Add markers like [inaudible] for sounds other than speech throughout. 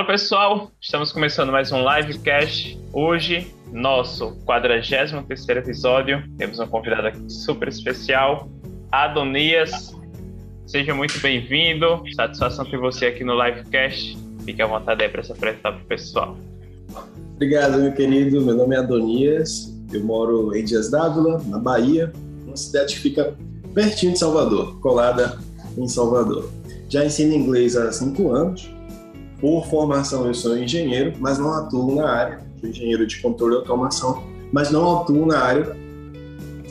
Fala pessoal, estamos começando mais um livecast. Hoje, nosso 43 episódio. Temos um convidado aqui super especial, Adonias. Seja muito bem-vindo. Satisfação ter você aqui no livecast. Fique à vontade aí para se apresentar para o pessoal. Obrigado, meu querido. Meu nome é Adonias. Eu moro em Dias d'Ávila, na Bahia, uma cidade que fica pertinho de Salvador, colada em Salvador. Já ensino inglês há cinco anos por formação, eu sou engenheiro, mas não atuo na área. Sou engenheiro de controle e automação, mas não atuo na área.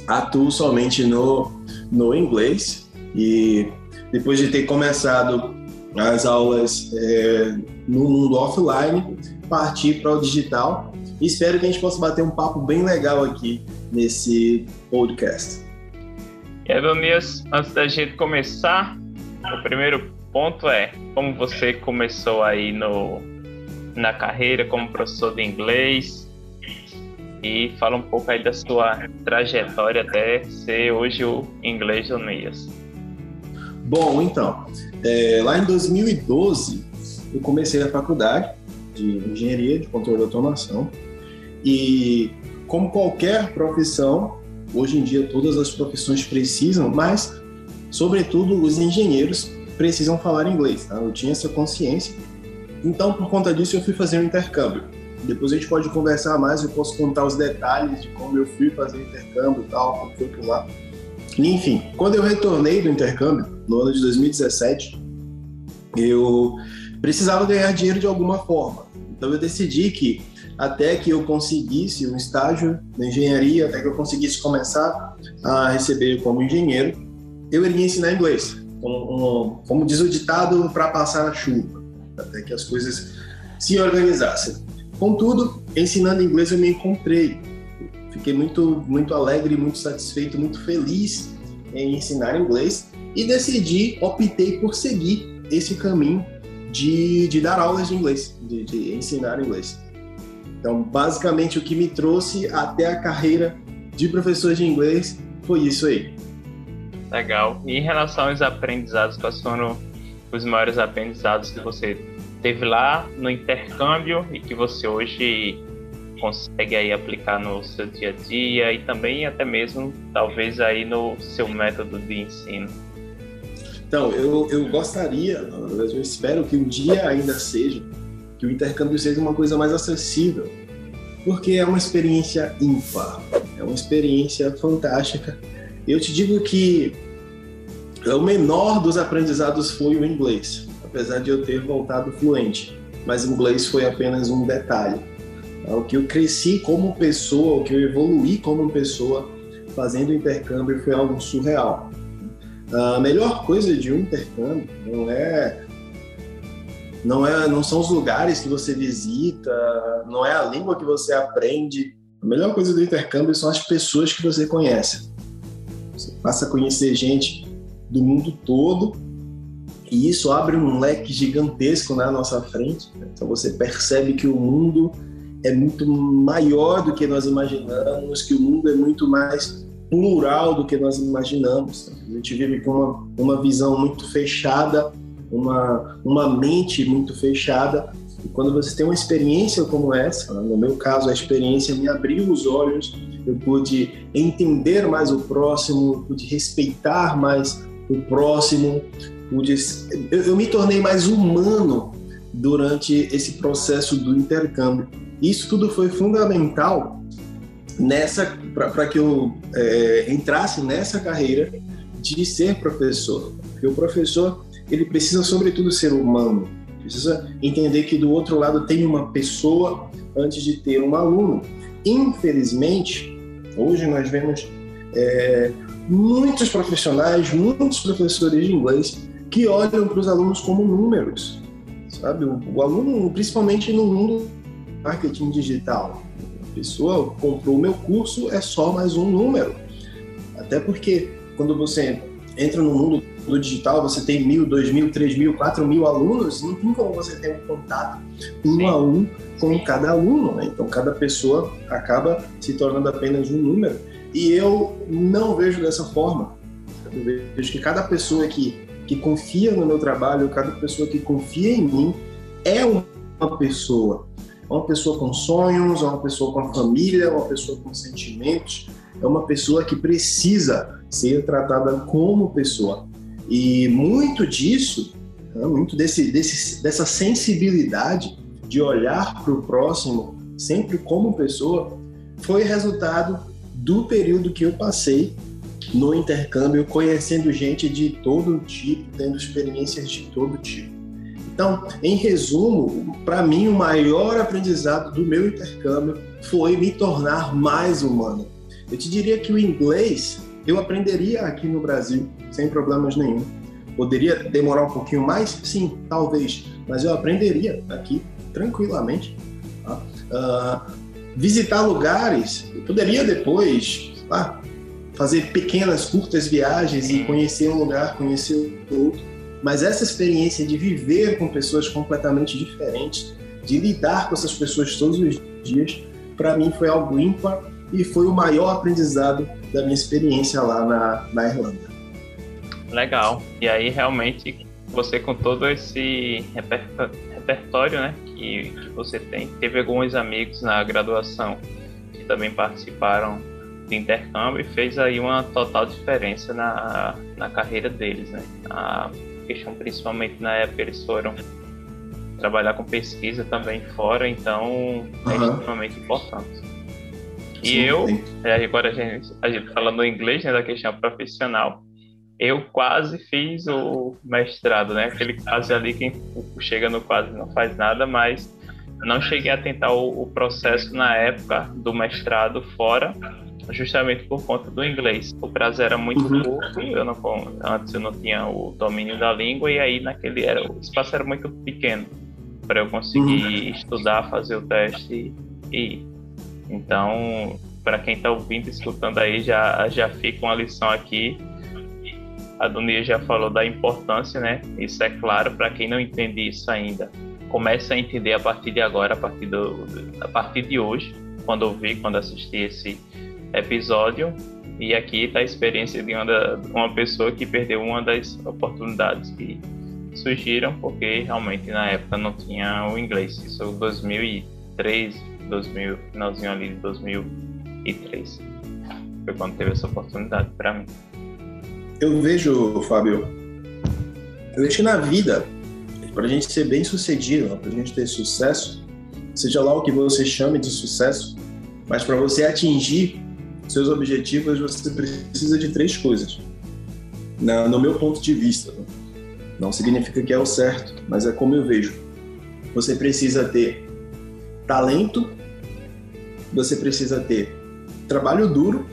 Atuo somente no, no inglês. E depois de ter começado as aulas é, no mundo offline, parti para o digital. E espero que a gente possa bater um papo bem legal aqui nesse podcast. E Adonias, antes da gente começar, o primeiro ponto é como você começou aí no, na carreira como professor de inglês e fala um pouco aí da sua trajetória até ser hoje o inglês do Nias. Bom, então, é, lá em 2012 eu comecei a faculdade de engenharia de controle de automação e como qualquer profissão, hoje em dia todas as profissões precisam, mas sobretudo os engenheiros precisam falar inglês, tá? Eu tinha essa consciência. Então, por conta disso, eu fui fazer um intercâmbio. Depois a gente pode conversar mais, eu posso contar os detalhes de como eu fui fazer o intercâmbio e tal, como foi por lá. Enfim, quando eu retornei do intercâmbio, no ano de 2017, eu precisava ganhar dinheiro de alguma forma. Então eu decidi que até que eu conseguisse um estágio na engenharia, até que eu conseguisse começar a receber como engenheiro, eu iria ensinar inglês como, como diz o ditado, para passar na chuva, até que as coisas se organizassem. Contudo, ensinando inglês eu me encontrei. Fiquei muito, muito alegre, muito satisfeito, muito feliz em ensinar inglês e decidi, optei por seguir esse caminho de, de dar aulas de inglês, de, de ensinar inglês. Então, basicamente, o que me trouxe até a carreira de professor de inglês foi isso aí. Legal. E em relação aos aprendizados, quais foram os maiores aprendizados que você teve lá no intercâmbio e que você hoje consegue aí aplicar no seu dia a dia e também até mesmo talvez aí no seu método de ensino? Então, eu, eu gostaria, eu espero que um dia ainda seja, que o intercâmbio seja uma coisa mais acessível, porque é uma experiência ímpar, é uma experiência fantástica eu te digo que o menor dos aprendizados foi o inglês, apesar de eu ter voltado fluente, mas inglês foi apenas um detalhe. O que eu cresci como pessoa, o que eu evoluí como pessoa fazendo intercâmbio foi algo surreal. A melhor coisa de um intercâmbio não é não é não são os lugares que você visita, não é a língua que você aprende. A melhor coisa do intercâmbio são as pessoas que você conhece. Passa a conhecer gente do mundo todo e isso abre um leque gigantesco na nossa frente. Então você percebe que o mundo é muito maior do que nós imaginamos, que o mundo é muito mais plural do que nós imaginamos. A gente vive com uma, uma visão muito fechada, uma, uma mente muito fechada. E quando você tem uma experiência como essa, no meu caso, a experiência me abriu os olhos eu pude entender mais o próximo, pude respeitar mais o próximo, pude, eu, eu me tornei mais humano durante esse processo do intercâmbio. Isso tudo foi fundamental nessa para que eu é, entrasse nessa carreira de ser professor. Porque o professor ele precisa sobretudo ser humano, precisa entender que do outro lado tem uma pessoa antes de ter um aluno. Infelizmente, hoje nós vemos é, muitos profissionais, muitos professores de inglês que olham para os alunos como números, sabe? O, o aluno, principalmente no mundo marketing digital, a pessoa comprou o meu curso é só mais um número, até porque quando você entra no mundo do digital, você tem mil, dois mil, três mil, quatro mil alunos, não tem como você ter um contato um Sim. a um com cada aluno. Né? Então, cada pessoa acaba se tornando apenas um número. E eu não vejo dessa forma. Eu vejo que cada pessoa que, que confia no meu trabalho, cada pessoa que confia em mim, é um uma pessoa? É uma pessoa com sonhos, é uma pessoa com família, é uma pessoa com sentimentos, é uma pessoa que precisa ser tratada como pessoa. E muito disso, né, muito desse, desse, dessa sensibilidade de olhar para o próximo sempre como pessoa, foi resultado do período que eu passei no intercâmbio, conhecendo gente de todo tipo, tendo experiências de todo tipo. Então, em resumo, para mim o maior aprendizado do meu intercâmbio foi me tornar mais humano. Eu te diria que o inglês eu aprenderia aqui no Brasil sem problemas nenhum. Poderia demorar um pouquinho mais? Sim, talvez, mas eu aprenderia aqui tranquilamente. Tá? Uh, visitar lugares, eu poderia depois ah, fazer pequenas, curtas viagens e conhecer um lugar, conhecer outro mas essa experiência de viver com pessoas completamente diferentes, de lidar com essas pessoas todos os dias, para mim foi algo ímpar e foi o maior aprendizado da minha experiência lá na, na Irlanda. Legal. E aí realmente você com todo esse repertório, né, que, que você tem, teve alguns amigos na graduação que também participaram do intercâmbio e fez aí uma total diferença na, na carreira deles, né? A, questão, principalmente na época, eles foram trabalhar com pesquisa também fora, então uhum. é extremamente importante. E sim, eu. É, agora a gente, a gente falando inglês, né, da questão profissional, eu quase fiz o mestrado, né? Aquele caso ali, quem chega no quase não faz nada, mas não cheguei a tentar o, o processo na época do mestrado fora, justamente por conta do inglês. O prazo era muito uhum. curto, eu não, antes eu não tinha o domínio da língua e aí naquele era o espaço era muito pequeno para eu conseguir uhum. estudar, fazer o teste e então para quem está ouvindo, escutando aí já já fica uma lição aqui. A Dunia já falou da importância, né? Isso é claro para quem não entende isso ainda. Comece a entender a partir de agora, a partir do, a partir de hoje, quando ouvir, quando assistir esse episódio. E aqui está a experiência de uma, da, uma pessoa que perdeu uma das oportunidades que surgiram, porque realmente na época não tinha o inglês. Isso em 2003, 2000, finalzinho ali de 2003. Foi quando teve essa oportunidade para mim. Eu vejo, Fábio, eu vejo que na vida, para a gente ser bem sucedido, para a gente ter sucesso, seja lá o que você chame de sucesso, mas para você atingir seus objetivos, você precisa de três coisas. Na, no meu ponto de vista, não significa que é o certo, mas é como eu vejo. Você precisa ter talento, você precisa ter trabalho duro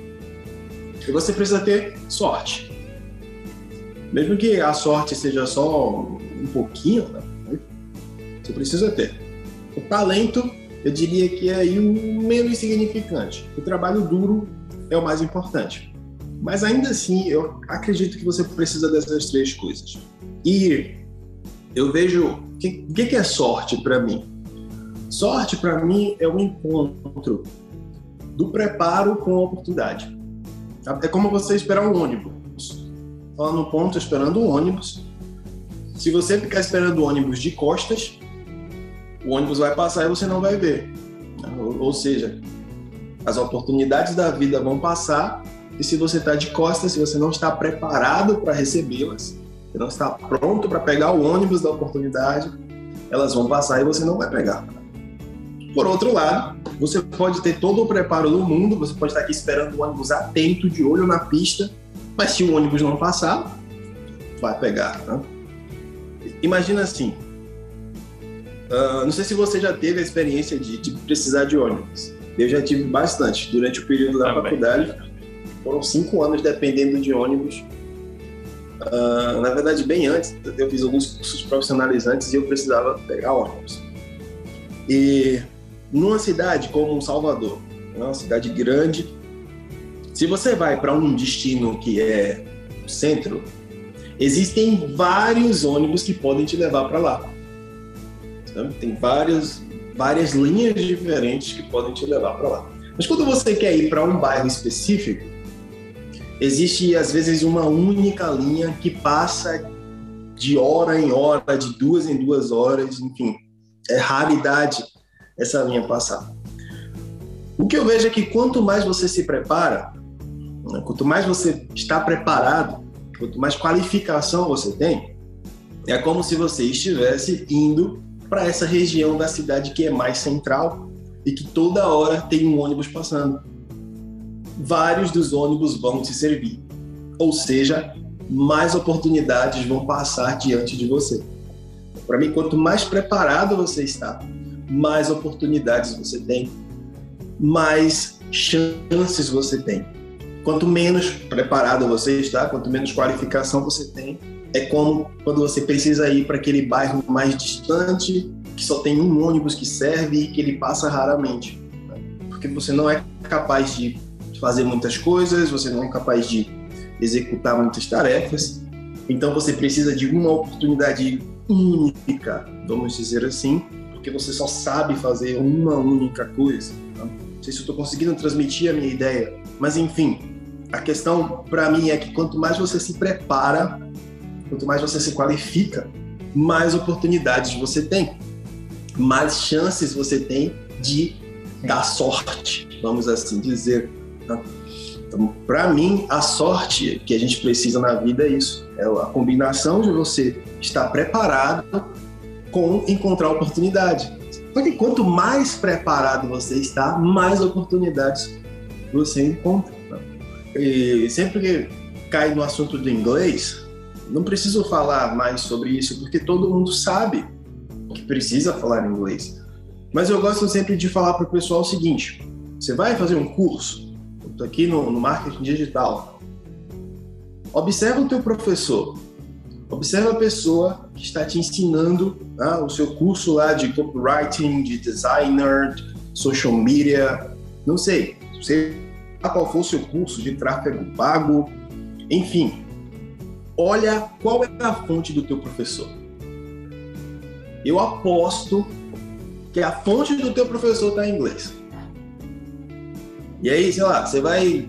e você precisa ter sorte. Mesmo que a sorte seja só um pouquinho, né? você precisa ter. O talento, eu diria que é aí o menos insignificante. O trabalho duro é o mais importante. Mas ainda assim, eu acredito que você precisa dessas três coisas. E eu vejo o que, que é sorte para mim. Sorte para mim é o um encontro do preparo com a oportunidade. É como você esperar um ônibus. Lá no ponto esperando um ônibus. Se você ficar esperando o ônibus de costas, o ônibus vai passar e você não vai ver. Ou seja, as oportunidades da vida vão passar e se você está de costas, se você não está preparado para recebê-las, não está pronto para pegar o ônibus da oportunidade, elas vão passar e você não vai pegar. Por outro lado, você pode ter todo o preparo do mundo, você pode estar aqui esperando o ônibus atento, de olho na pista, mas se o ônibus não passar, vai pegar. Né? Imagina assim, uh, não sei se você já teve a experiência de, de precisar de ônibus. Eu já tive bastante. Durante o período da Também. faculdade, foram cinco anos dependendo de ônibus. Uh, na verdade, bem antes, eu fiz alguns cursos profissionalizantes e eu precisava pegar ônibus. E numa cidade como Salvador, né, uma cidade grande, se você vai para um destino que é centro, existem vários ônibus que podem te levar para lá. Tem vários, várias linhas diferentes que podem te levar para lá. Mas quando você quer ir para um bairro específico, existe às vezes uma única linha que passa de hora em hora, de duas em duas horas, enfim. é raridade essa linha passar. O que eu vejo é que quanto mais você se prepara, quanto mais você está preparado, quanto mais qualificação você tem, é como se você estivesse indo para essa região da cidade que é mais central e que toda hora tem um ônibus passando. Vários dos ônibus vão te servir. Ou seja, mais oportunidades vão passar diante de você. Para mim, quanto mais preparado você está, mais oportunidades você tem, mais chances você tem. Quanto menos preparado você está, quanto menos qualificação você tem, é como quando você precisa ir para aquele bairro mais distante, que só tem um ônibus que serve e que ele passa raramente. Né? Porque você não é capaz de fazer muitas coisas, você não é capaz de executar muitas tarefas. Então você precisa de uma oportunidade única, vamos dizer assim, porque você só sabe fazer uma única coisa. Tá? Não sei se estou conseguindo transmitir a minha ideia, mas enfim, a questão para mim é que quanto mais você se prepara, quanto mais você se qualifica, mais oportunidades você tem, mais chances você tem de dar sorte, vamos assim dizer. Tá? Então, para mim, a sorte que a gente precisa na vida é isso: é a combinação de você estar preparado com encontrar oportunidade. Só que quanto mais preparado você está, mais oportunidades você encontra. E sempre que cai no assunto do inglês, não preciso falar mais sobre isso, porque todo mundo sabe que precisa falar inglês. Mas eu gosto sempre de falar para o pessoal o seguinte: você vai fazer um curso, estou aqui no, no marketing digital. Observa o teu professor, observa a pessoa que está te ensinando né, o seu curso lá de copywriting, de designer, social media, não sei qual for o seu curso de tráfego pago, enfim, olha qual é a fonte do teu professor. Eu aposto que a fonte do teu professor está em inglês. E aí, sei lá, você vai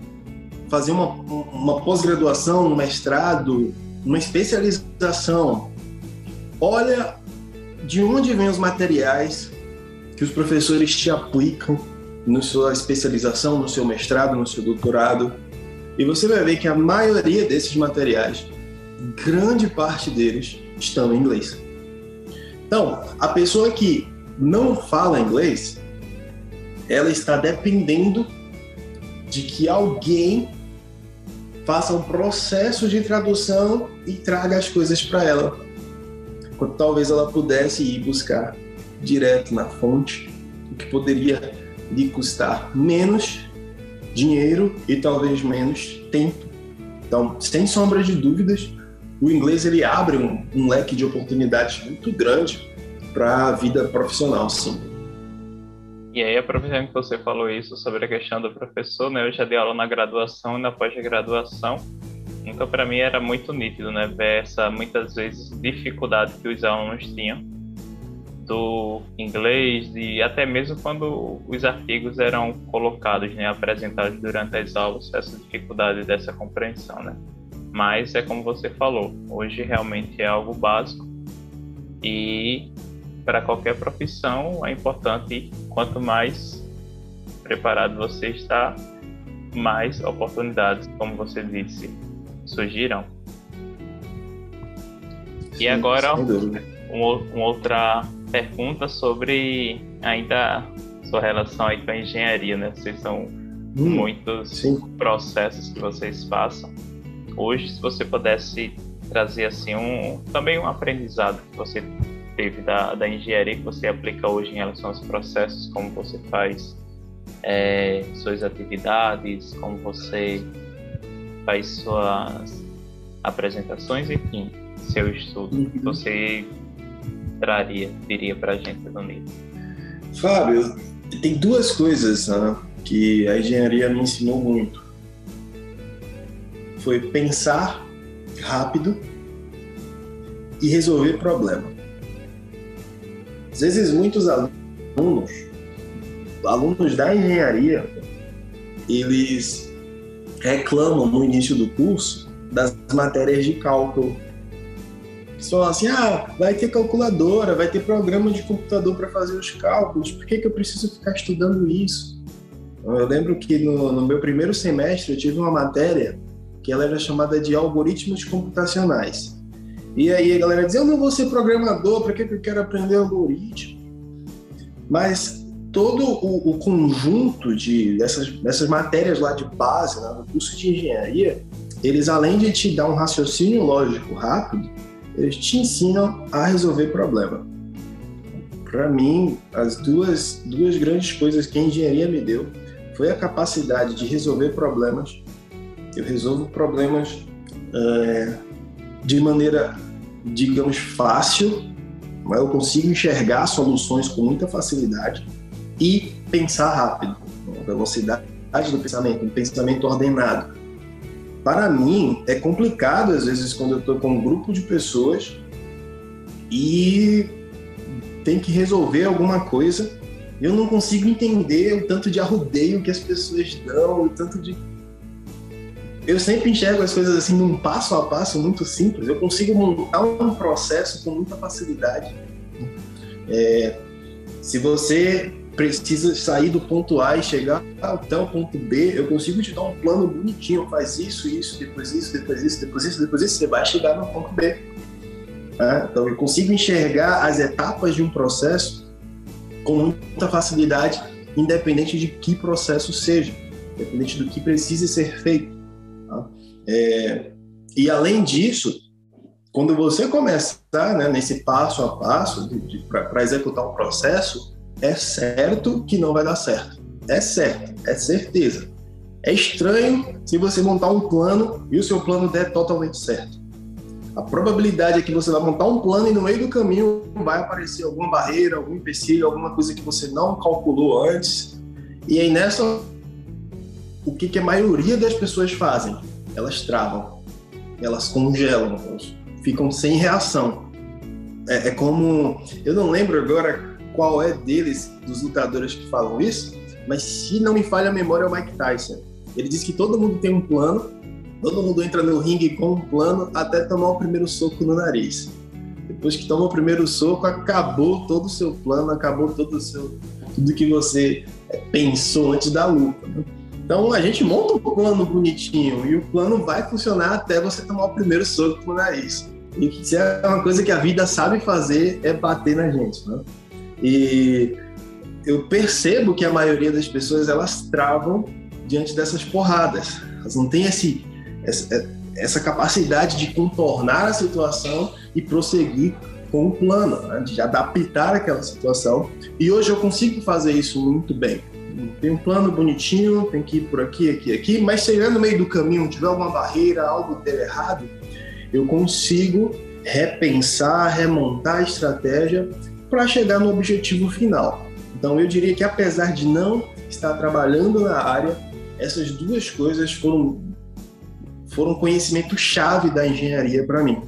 fazer uma, uma pós-graduação, um mestrado, uma especialização. Olha de onde vêm os materiais que os professores te aplicam na sua especialização, no seu mestrado, no seu doutorado. E você vai ver que a maioria desses materiais, grande parte deles, estão em inglês. Então, a pessoa que não fala inglês, ela está dependendo de que alguém faça um processo de tradução e traga as coisas para ela. Quando talvez ela pudesse ir buscar direto na fonte, o que poderia lhe custar menos dinheiro e talvez menos tempo. Então, sem sombra de dúvidas, o inglês ele abre um, um leque de oportunidades muito grande para a vida profissional, sim. E aí, aproveitando que você falou isso sobre a questão do professor, né? Eu já dei aula na graduação e na pós-graduação. Então, para mim era muito nítido, né? Ver essa, muitas vezes, dificuldade que os alunos tinham do inglês e até mesmo quando os artigos eram colocados, né? Apresentados durante as aulas, essa dificuldade dessa compreensão, né? Mas é como você falou, hoje realmente é algo básico e para qualquer profissão é importante quanto mais preparado você está, mais oportunidades, como você disse, surgirão. Sim, e agora uma outra pergunta sobre ainda sua relação aí com a engenharia, né? Vocês são hum, muitos sim. processos que vocês passam. Hoje, se você pudesse trazer assim um também um aprendizado que você teve da, da engenharia que você aplica hoje em relação aos processos, como você faz é, suas atividades, como você faz suas apresentações, enfim, seu estudo, uhum. você traria, diria para a gente nível? Fábio, tem duas coisas né, que a engenharia me ensinou muito. Foi pensar rápido e resolver problema. Às vezes, muitos alunos, alunos da engenharia, eles reclamam no início do curso das matérias de cálculo. Falam assim: ah, vai ter calculadora, vai ter programa de computador para fazer os cálculos, por que, que eu preciso ficar estudando isso? Eu lembro que no, no meu primeiro semestre eu tive uma matéria que ela era chamada de algoritmos computacionais. E aí a galera dizia: eu não vou ser programador, para que, que eu quero aprender algoritmo? Mas todo o, o conjunto de, dessas, dessas matérias lá de base, né, no curso de engenharia, eles além de te dar um raciocínio lógico rápido, eles te ensinam a resolver problema. Para mim, as duas, duas grandes coisas que a engenharia me deu foi a capacidade de resolver problemas. Eu resolvo problemas é, de maneira, digamos, fácil, mas eu consigo enxergar soluções com muita facilidade e pensar rápido, velocidade do pensamento, um pensamento ordenado. Para mim, é complicado, às vezes, quando eu estou com um grupo de pessoas e tem que resolver alguma coisa, eu não consigo entender o tanto de arrudeio que as pessoas dão, o tanto de. Eu sempre enxergo as coisas assim num passo a passo muito simples. Eu consigo montar um processo com muita facilidade. É, se você precisa sair do ponto A e chegar até o ponto B, eu consigo te dar um plano bonitinho, faz isso, isso, depois isso, depois isso, depois isso, depois isso, você vai chegar no ponto B. É, então eu consigo enxergar as etapas de um processo com muita facilidade, independente de que processo seja, independente do que precise ser feito. Tá? É, e além disso, quando você começar né, nesse passo a passo para executar um processo, é certo que não vai dar certo. É certo, é certeza. É estranho se você montar um plano e o seu plano der totalmente certo. A probabilidade é que você vai montar um plano e no meio do caminho vai aparecer alguma barreira, algum empecilho, alguma coisa que você não calculou antes. E aí nessa, o que, que a maioria das pessoas fazem? Elas travam, elas congelam, ficam sem reação. É, é como, eu não lembro agora qual é deles, dos lutadores que falam isso, mas se não me falha a memória é o Mike Tyson. Ele diz que todo mundo tem um plano, todo mundo entra no ringue com um plano até tomar o primeiro soco no nariz. Depois que toma o primeiro soco, acabou todo o seu plano, acabou todo o seu tudo que você pensou antes da luta. Né? Então a gente monta um plano bonitinho e o plano vai funcionar até você tomar o primeiro soco no nariz. E se é uma coisa que a vida sabe fazer é bater na gente, né? E eu percebo que a maioria das pessoas elas travam diante dessas porradas. Elas não têm esse, essa, essa capacidade de contornar a situação e prosseguir com o plano, né? de adaptar aquela situação. E hoje eu consigo fazer isso muito bem. Tem um plano bonitinho, tem que ir por aqui, aqui, aqui, mas se no meio do caminho tiver alguma barreira, algo der errado, eu consigo repensar, remontar a estratégia para chegar no objetivo final. Então, eu diria que apesar de não estar trabalhando na área, essas duas coisas foram foram conhecimento chave da engenharia para mim.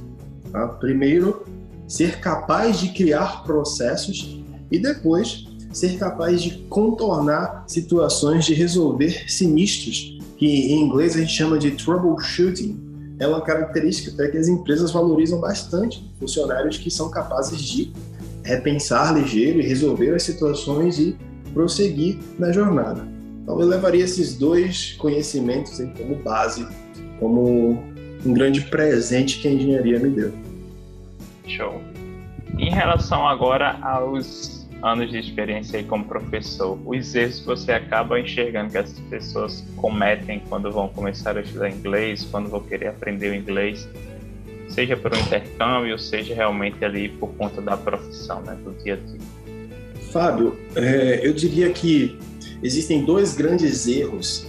Tá? Primeiro, ser capaz de criar processos e depois ser capaz de contornar situações de resolver sinistros, que em inglês a gente chama de troubleshooting. É uma característica até que as empresas valorizam bastante funcionários que são capazes de repensar ligeiro e resolver as situações e prosseguir na jornada. Então eu levaria esses dois conhecimentos como base, como um grande presente que a engenharia me deu. Show. Em relação agora aos anos de experiência aí como professor, os erros que você acaba enxergando que as pessoas cometem quando vão começar a estudar inglês, quando vão querer aprender o inglês, seja por um intercâmbio, seja realmente ali por conta da profissão, né, do dia a dia? Fábio, é, eu diria que existem dois grandes erros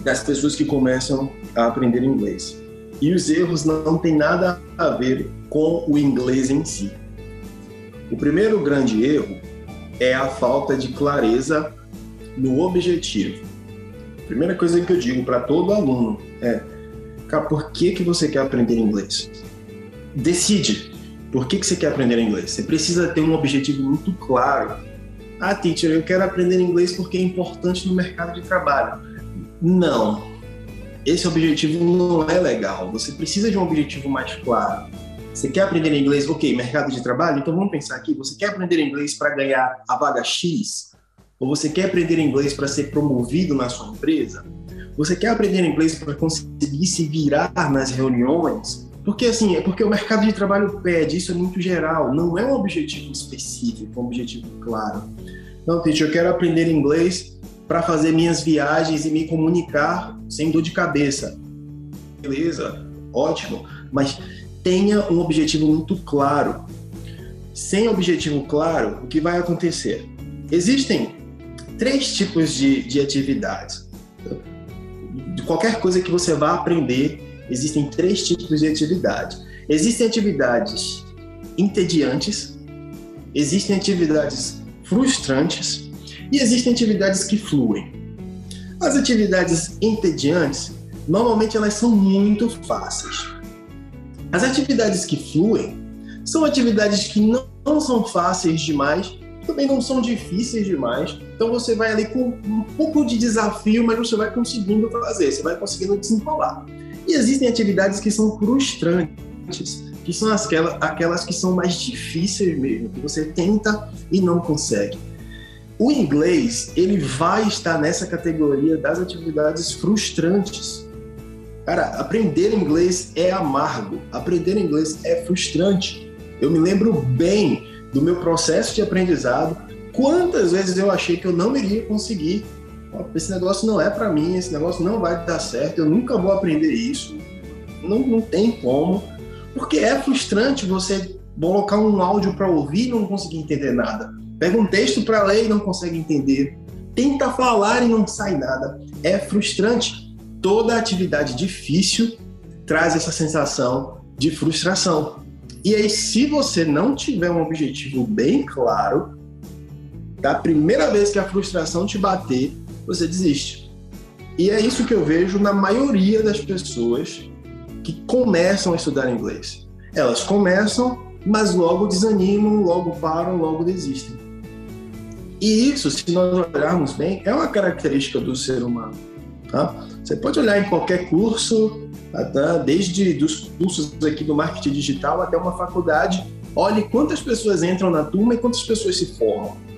das pessoas que começam a aprender inglês. E os erros não têm nada a ver com o inglês em si. O primeiro grande erro é a falta de clareza no objetivo. A primeira coisa que eu digo para todo aluno é Cara, por que, que você quer aprender inglês? Decide. Por que, que você quer aprender inglês? Você precisa ter um objetivo muito claro. Ah, teacher, eu quero aprender inglês porque é importante no mercado de trabalho. Não. Esse objetivo não é legal. Você precisa de um objetivo mais claro. Você quer aprender inglês? Ok, mercado de trabalho? Então vamos pensar aqui. Você quer aprender inglês para ganhar a vaga X? Ou você quer aprender inglês para ser promovido na sua empresa? Você quer aprender inglês para conseguir se virar nas reuniões? Porque assim, é porque o mercado de trabalho pede, isso é muito geral, não é um objetivo específico, um objetivo claro. Não, teacher, eu quero aprender inglês para fazer minhas viagens e me comunicar sem dor de cabeça. Beleza, ótimo, mas tenha um objetivo muito claro. Sem objetivo claro, o que vai acontecer? Existem três tipos de, de atividades. De qualquer coisa que você vá aprender, existem três tipos de atividade. Existem atividades entediantes, existem atividades frustrantes e existem atividades que fluem. As atividades entediantes, normalmente elas são muito fáceis. As atividades que fluem são atividades que não, não são fáceis demais, também não são difíceis demais. Então você vai ali com um pouco de desafio, mas você vai conseguindo fazer, você vai conseguindo desenrolar. E existem atividades que são frustrantes, que são aquelas, aquelas que são mais difíceis mesmo, que você tenta e não consegue. O inglês, ele vai estar nessa categoria das atividades frustrantes. Cara, aprender inglês é amargo, aprender inglês é frustrante. Eu me lembro bem do meu processo de aprendizado, quantas vezes eu achei que eu não iria conseguir. Esse negócio não é para mim, esse negócio não vai dar certo, eu nunca vou aprender isso. Não, não tem como. Porque é frustrante você colocar um áudio para ouvir e não conseguir entender nada. Pega um texto para ler e não consegue entender. Tenta falar e não sai nada. É frustrante. Toda atividade difícil traz essa sensação de frustração. E aí, se você não tiver um objetivo bem claro, da primeira vez que a frustração te bater, você desiste. E é isso que eu vejo na maioria das pessoas que começam a estudar inglês. Elas começam, mas logo desanimam, logo param, logo desistem. E isso, se nós olharmos bem, é uma característica do ser humano. Tá? Você pode olhar em qualquer curso, tá? desde dos cursos aqui do marketing digital até uma faculdade, olhe quantas pessoas entram na turma e quantas pessoas se formam.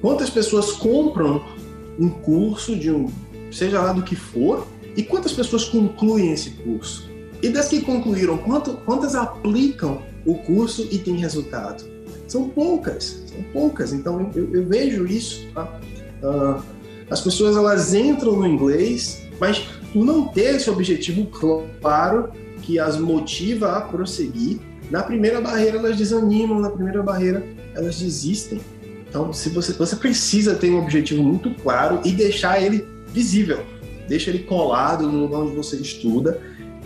Quantas pessoas compram um curso de um, seja lá do que for, e quantas pessoas concluem esse curso? E das que concluíram, quanto, quantas aplicam o curso e têm resultado? São poucas, são poucas. Então eu, eu vejo isso. Tá? Uh, as pessoas elas entram no inglês, mas por não ter esse objetivo claro que as motiva a prosseguir, na primeira barreira elas desanimam, na primeira barreira elas desistem. Então, se você, você precisa ter um objetivo muito claro e deixar ele visível deixa ele colado no lugar onde você estuda.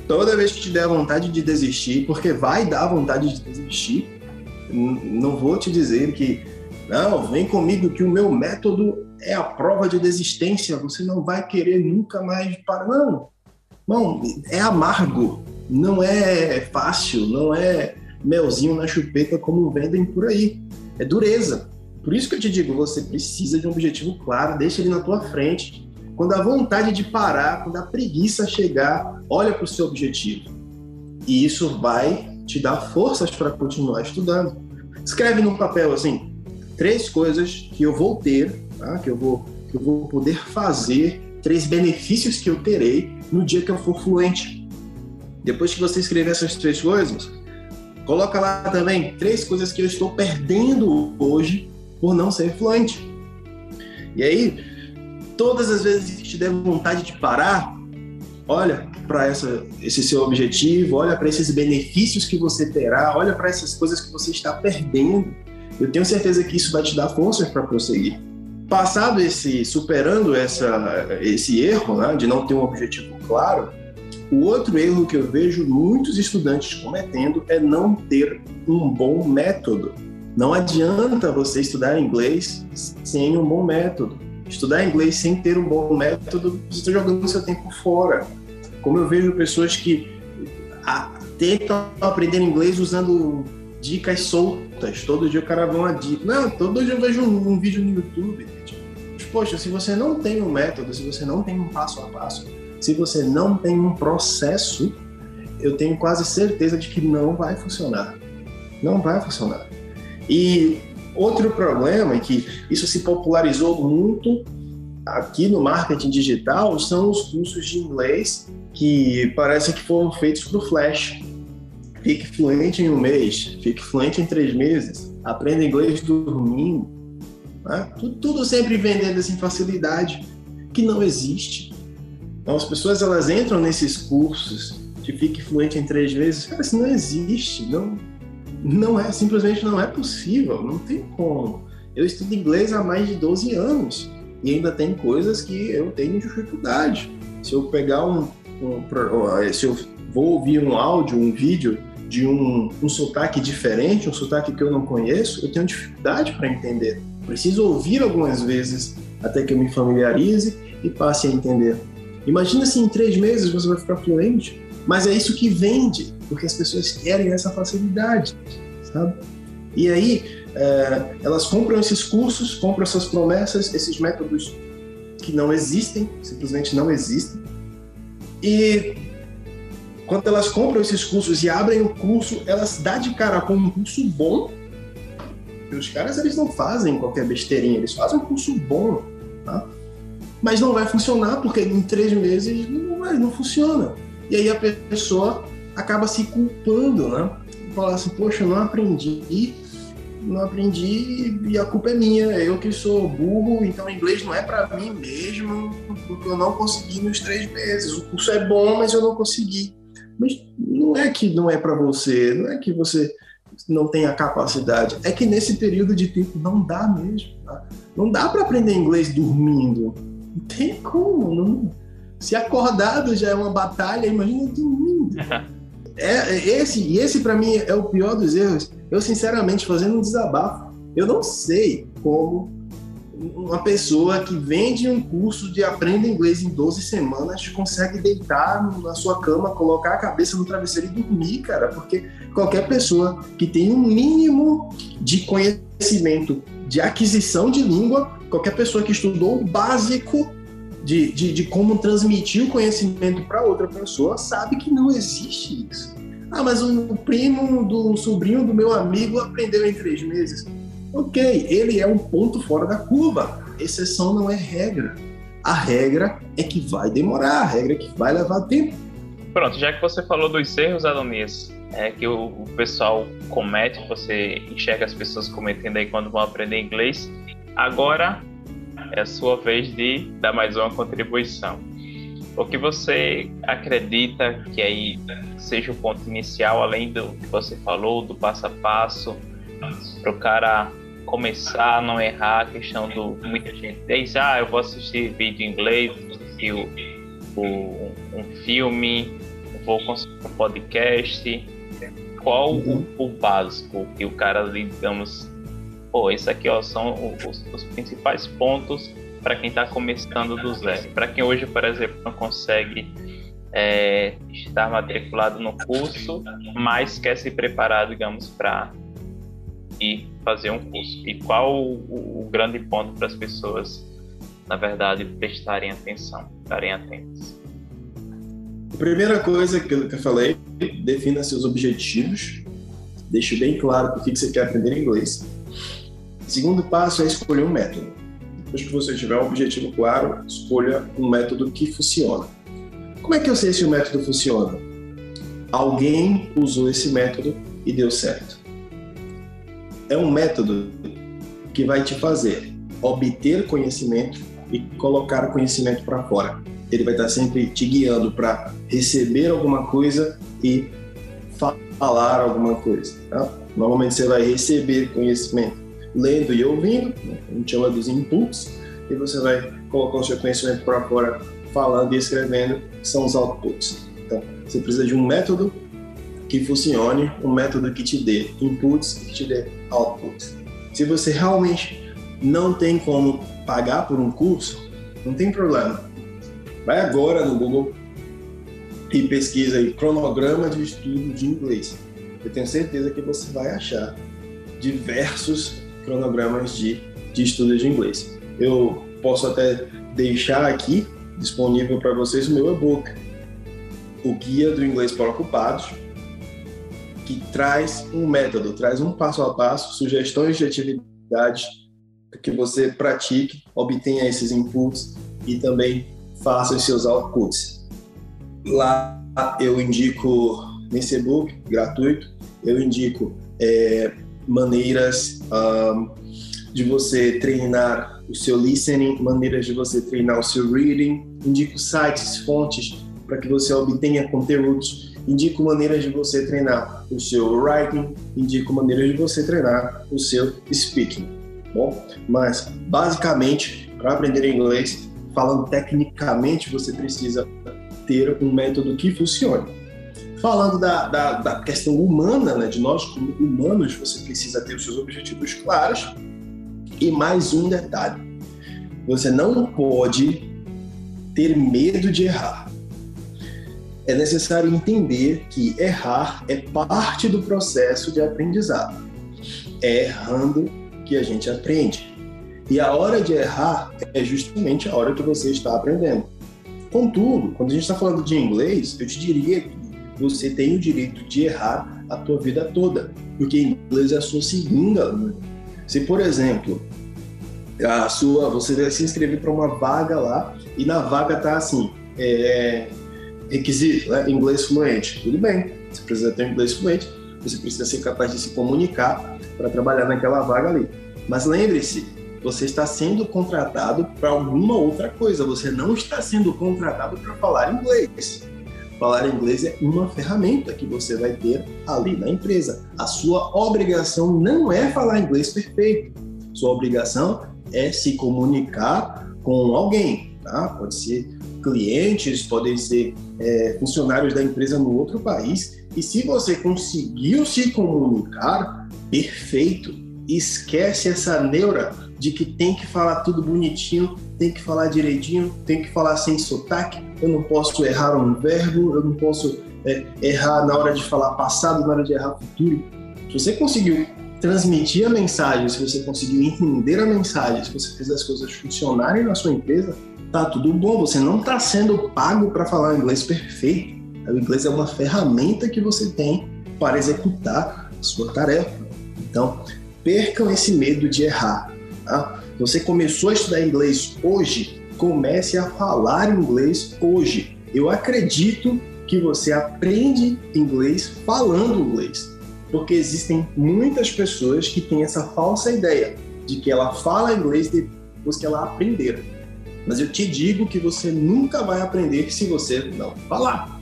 Toda vez que te der vontade de desistir, porque vai dar vontade de desistir, não vou te dizer que não, vem comigo que o meu método é a prova de desistência, você não vai querer nunca mais parar. Não, não, é amargo, não é fácil, não é melzinho na chupeta como vendem por aí. É dureza. Por isso que eu te digo, você precisa de um objetivo claro, deixa ele na tua frente quando a vontade de parar, quando a preguiça chegar, olha para o seu objetivo. E isso vai te dar forças para continuar estudando. Escreve num papel assim, três coisas que eu vou ter, tá? que, eu vou, que eu vou poder fazer, três benefícios que eu terei no dia que eu for fluente. Depois que você escrever essas três coisas, coloca lá também três coisas que eu estou perdendo hoje por não ser fluente. E aí, todas as vezes que te der vontade de parar, olha para esse seu objetivo, olha para esses benefícios que você terá, olha para essas coisas que você está perdendo. Eu tenho certeza que isso vai te dar forças para prosseguir. Passado esse, superando essa, esse erro né, de não ter um objetivo claro, o outro erro que eu vejo muitos estudantes cometendo é não ter um bom método. Não adianta você estudar inglês sem um bom método estudar inglês sem ter um bom método, você está jogando seu tempo fora. Como eu vejo pessoas que tentam aprender inglês usando dicas soltas. Todo dia o cara vê uma dica. Não, todo dia eu vejo um, um vídeo no YouTube. Mas, poxa, se você não tem um método, se você não tem um passo a passo, se você não tem um processo, eu tenho quase certeza de que não vai funcionar. Não vai funcionar. E outro problema é que isso se popularizou muito aqui no marketing digital são os cursos de inglês que parecem que foram feitos para o Flash. Fique fluente em um mês, fique fluente em três meses, aprenda inglês dormindo. Né? Tudo, tudo sempre vendendo assim facilidade que não existe. Então as pessoas elas entram nesses cursos de fique fluente em três meses, cara, não existe, não, não é, simplesmente não é possível, não tem como. Eu estudo inglês há mais de 12 anos e ainda tem coisas que eu tenho dificuldade. Se eu pegar um, um se eu vou ouvir um áudio, um vídeo de um, um sotaque diferente, um sotaque que eu não conheço, eu tenho dificuldade para entender. Preciso ouvir algumas vezes até que eu me familiarize e passe a entender. Imagina se em três meses você vai ficar fluente, mas é isso que vende, porque as pessoas querem essa facilidade, sabe? E aí é, elas compram esses cursos, compram essas promessas, esses métodos que não existem, simplesmente não existem. E quando elas compram esses cursos e abrem o curso, elas dão de cara com um curso bom. E os caras eles não fazem qualquer besteirinha, eles fazem um curso bom, tá? Mas não vai funcionar porque em três meses não, vai, não funciona. E aí a pessoa acaba se culpando, né? Falar assim, poxa, não aprendi, não aprendi e a culpa é minha, eu que sou burro, então inglês não é para mim mesmo, porque eu não consegui nos três meses. O curso é bom, mas eu não consegui. Mas não é que não é para você, não é que você não tem a capacidade, é que nesse período de tempo não dá mesmo. Tá? Não dá para aprender inglês dormindo. Não tem como. Não. Se acordado já é uma batalha, imagina dormindo. [laughs] É, é, esse, esse para mim é o pior dos erros. Eu, sinceramente, fazendo um desabafo, eu não sei como uma pessoa que vende um curso de aprenda inglês em 12 semanas consegue deitar na sua cama, colocar a cabeça no travesseiro e dormir, cara, porque qualquer pessoa que tem um mínimo de conhecimento de aquisição de língua, qualquer pessoa que estudou o básico de, de, de como transmitir o conhecimento para outra pessoa sabe que não existe isso. Ah, mas o primo do sobrinho do meu amigo aprendeu em três meses. Ok, ele é um ponto fora da curva. Exceção não é regra. A regra é que vai demorar, a regra é que vai levar tempo. Pronto, já que você falou dos erros, Adonias, é que o, o pessoal comete, você enxerga as pessoas cometendo aí quando vão aprender inglês, agora é a sua vez de dar mais uma contribuição. O que você acredita que aí seja o ponto inicial, além do que você falou, do passo a passo, para o cara começar a não errar a questão do muita gente diz, ah, eu vou assistir vídeo em inglês, assistir o, o, um filme, vou consumir um podcast. Qual o, o, básico que o cara, digamos, pô, isso aqui ó, são os, os principais pontos para quem está começando do zero. Para quem hoje, por exemplo, não consegue é, estar matriculado no curso, mas quer se preparar, digamos, para ir fazer um curso. E qual o, o grande ponto para as pessoas, na verdade, prestarem atenção, estarem atentas? A primeira coisa que eu falei, defina seus objetivos, deixe bem claro por que você quer aprender inglês. Segundo passo é escolher um método. Depois que você tiver um objetivo claro, escolha um método que funciona. Como é que eu sei se o método funciona? Alguém usou esse método e deu certo é um método que vai te fazer obter conhecimento e colocar o conhecimento para fora. Ele vai estar sempre te guiando para receber alguma coisa e falar alguma coisa. Tá? Normalmente você vai receber conhecimento lendo e ouvindo, a gente chama dos inputs, e você vai colocar o seu conhecimento para fora falando e escrevendo, que são os outputs. Então, você precisa de um método que funcione, um método que te dê inputs e que te dê outputs. Se você realmente não tem como pagar por um curso, não tem problema. Vai agora no Google e pesquisa aí cronograma de estudo de inglês. Eu tenho certeza que você vai achar diversos cronogramas de, de estudo de inglês. Eu posso até deixar aqui disponível para vocês o meu e-book o Guia do Inglês para Ocupados, que traz um método, traz um passo a passo, sugestões de atividades que você pratique, obtenha esses inputs e também faça os seus outputs. Lá eu indico nesse e-book gratuito, eu indico é, maneiras um, de você treinar o seu listening, maneiras de você treinar o seu reading, indico sites, fontes para que você obtenha conteúdos, indico maneiras de você treinar o seu writing, indico maneiras de você treinar o seu speaking. Bom, mas basicamente para aprender inglês, falando tecnicamente, você precisa ter um método que funcione. Falando da, da, da questão humana, né, de nós como humanos, você precisa ter os seus objetivos claros. E mais um detalhe: você não pode ter medo de errar. É necessário entender que errar é parte do processo de aprendizado. É errando que a gente aprende. E a hora de errar é justamente a hora que você está aprendendo. Contudo, quando a gente está falando de inglês, eu te diria que você tem o direito de errar a tua vida toda, porque inglês é a sua segunda língua. Se, por exemplo, a sua, você vai se inscrever para uma vaga lá e na vaga tá assim, é, requisito, né, inglês fluente. Tudo bem, você precisa ter inglês fluente, você precisa ser capaz de se comunicar para trabalhar naquela vaga ali. Mas lembre-se, você está sendo contratado para alguma outra coisa, você não está sendo contratado para falar inglês. Falar inglês é uma ferramenta que você vai ter ali na empresa. A sua obrigação não é falar inglês perfeito. Sua obrigação é se comunicar com alguém, tá? Pode ser clientes, podem ser é, funcionários da empresa no outro país. E se você conseguiu se comunicar, perfeito. Esquece essa neura de que tem que falar tudo bonitinho, tem que falar direitinho, tem que falar sem sotaque, eu não posso errar um verbo, eu não posso é, errar na hora de falar passado, na hora de errar futuro. Se você conseguiu transmitir a mensagem, se você conseguiu entender a mensagem, se você fez as coisas funcionarem na sua empresa, tá tudo bom. Você não está sendo pago para falar inglês perfeito. O inglês é uma ferramenta que você tem para executar a sua tarefa. Então, percam esse medo de errar. Tá? Você começou a estudar inglês hoje, comece a falar inglês hoje. Eu acredito que você aprende inglês falando inglês, porque existem muitas pessoas que têm essa falsa ideia de que ela fala inglês depois que ela aprender. Mas eu te digo que você nunca vai aprender se você não falar.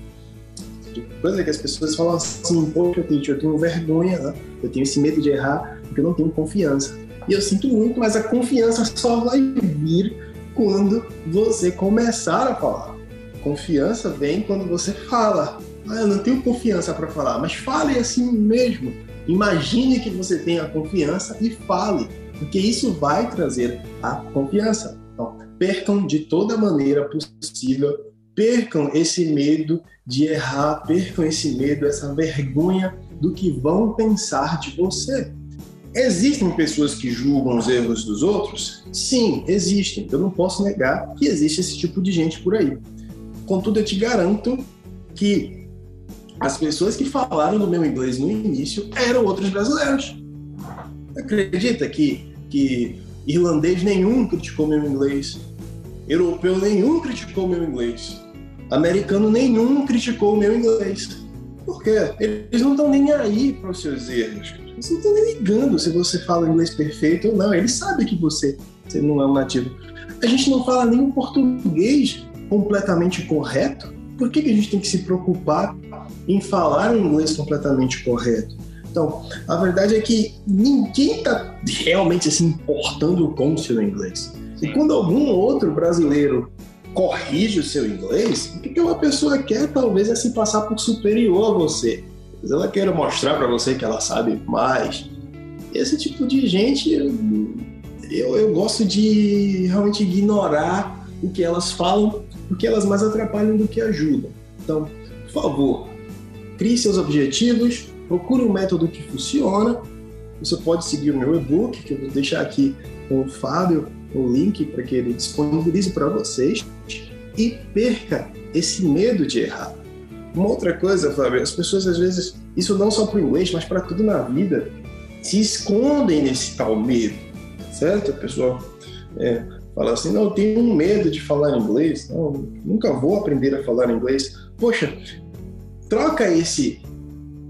Coisa que as pessoas falam assim, poxa, eu tenho, vergonha, né? eu tenho esse medo de errar porque eu não tenho confiança. E eu sinto muito, mas a confiança só vai vir quando você começar a falar. Confiança vem quando você fala. Ah, eu não tenho confiança para falar, mas fale assim mesmo. Imagine que você tenha confiança e fale, porque isso vai trazer a confiança. Então, percam de toda maneira possível, percam esse medo de errar, percam esse medo, essa vergonha do que vão pensar de você. Existem pessoas que julgam os erros dos outros? Sim, existem. Eu não posso negar que existe esse tipo de gente por aí. Contudo, eu te garanto que as pessoas que falaram do meu inglês no início eram outros brasileiros. Acredita que, que irlandês nenhum criticou meu inglês, europeu nenhum criticou meu inglês, americano nenhum criticou meu inglês. Por quê? Eles não estão nem aí para os seus erros. Eles não estão nem ligando se você fala inglês perfeito ou não. Eles sabem que você, você não é um nativo. A gente não fala nem português completamente correto. Por que, que a gente tem que se preocupar em falar inglês completamente correto? Então, a verdade é que ninguém está realmente se importando com o seu inglês. E quando algum outro brasileiro corrige o seu inglês, o que uma pessoa quer talvez é se passar por superior a você ela quer mostrar para você que ela sabe mais. Esse tipo de gente, eu, eu gosto de realmente ignorar o que elas falam, porque elas mais atrapalham do que ajudam. Então, por favor, crie seus objetivos, procure um método que funciona. Você pode seguir o meu e-book, que eu vou deixar aqui com o Fábio o link para que ele disponibilize para vocês e perca esse medo de errar. Uma outra coisa, Fábio, as pessoas às vezes, isso não só para o inglês, mas para tudo na vida, se escondem nesse tal medo, certo? A pessoa é, fala assim, não, eu tenho um medo de falar inglês, não, nunca vou aprender a falar inglês. Poxa, troca esse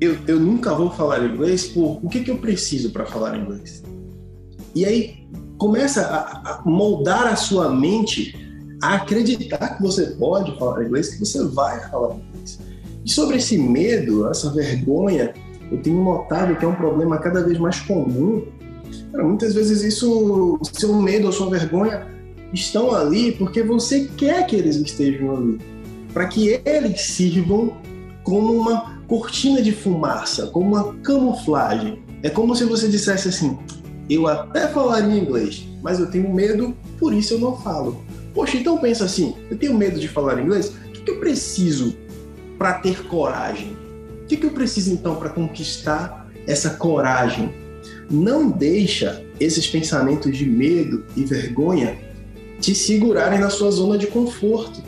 eu, eu nunca vou falar inglês por o que, que eu preciso para falar inglês. E aí começa a, a moldar a sua mente a acreditar que você pode falar inglês, que você vai falar inglês. E sobre esse medo, essa vergonha, eu tenho notado que é um problema cada vez mais comum. Cara, muitas vezes isso, o seu medo ou sua vergonha estão ali porque você quer que eles estejam ali, para que eles sirvam como uma cortina de fumaça, como uma camuflagem. É como se você dissesse assim: eu até falaria inglês, mas eu tenho medo, por isso eu não falo. Poxa, então pensa assim: eu tenho medo de falar inglês, o que, eu preciso para ter coragem? O que, que eu preciso então para conquistar essa coragem? Não deixa esses pensamentos de medo e vergonha te segurarem na sua zona de conforto.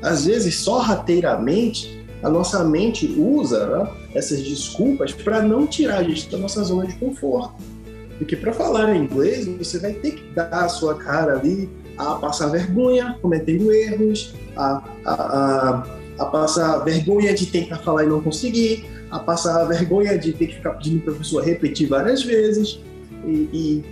Às vezes, sorrateiramente, a nossa mente usa né, essas desculpas para não tirar a gente da nossa zona de conforto. Porque para falar inglês, você vai ter que dar a sua cara ali a passar vergonha, cometendo erros, a, a, a, a passar vergonha de tentar falar e não conseguir, a passar vergonha de ter que ficar pedindo para a pessoa repetir várias vezes. E, e,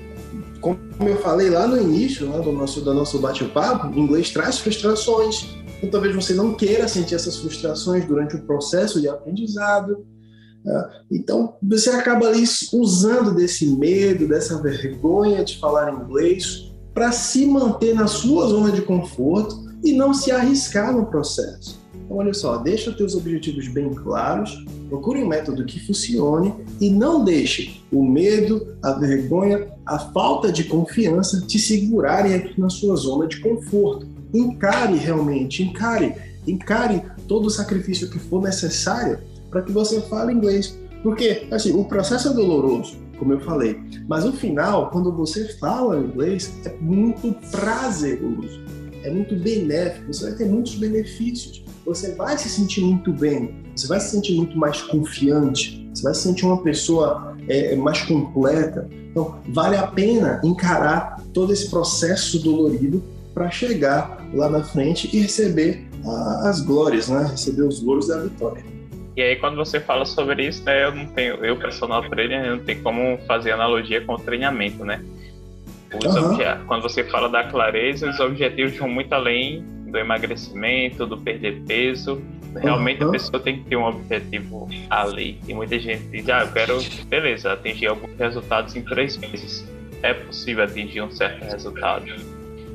como eu falei lá no início né, do nosso, do nosso bate-papo, inglês traz frustrações, então, talvez você não queira sentir essas frustrações durante o processo de aprendizado. Né? Então, você acaba ali usando desse medo, dessa vergonha de falar inglês para se manter na sua zona de conforto e não se arriscar no processo. Então, olha só, deixa os teus objetivos bem claros, procure um método que funcione e não deixe o medo, a vergonha, a falta de confiança te segurarem aqui na sua zona de conforto encare realmente, encare, encare todo o sacrifício que for necessário para que você fale inglês. Porque, assim, o processo é doloroso, como eu falei, mas no final, quando você fala inglês, é muito prazeroso, é muito benéfico, você vai ter muitos benefícios, você vai se sentir muito bem, você vai se sentir muito mais confiante, você vai se sentir uma pessoa é, mais completa. Então, vale a pena encarar todo esse processo dolorido para chegar lá na frente e receber a, as glórias, né? Receber os louros da vitória. E aí quando você fala sobre isso, né, eu não tenho, eu personal trainer, eu não tenho como fazer analogia com o treinamento, né? Uhum. Quando você fala da clareza, os objetivos vão muito além do emagrecimento, do perder peso. Realmente uhum. a pessoa tem que ter um objetivo ali. E muita gente diz, ah, eu quero, beleza, atingir alguns resultados em três meses. É possível atingir um certo resultado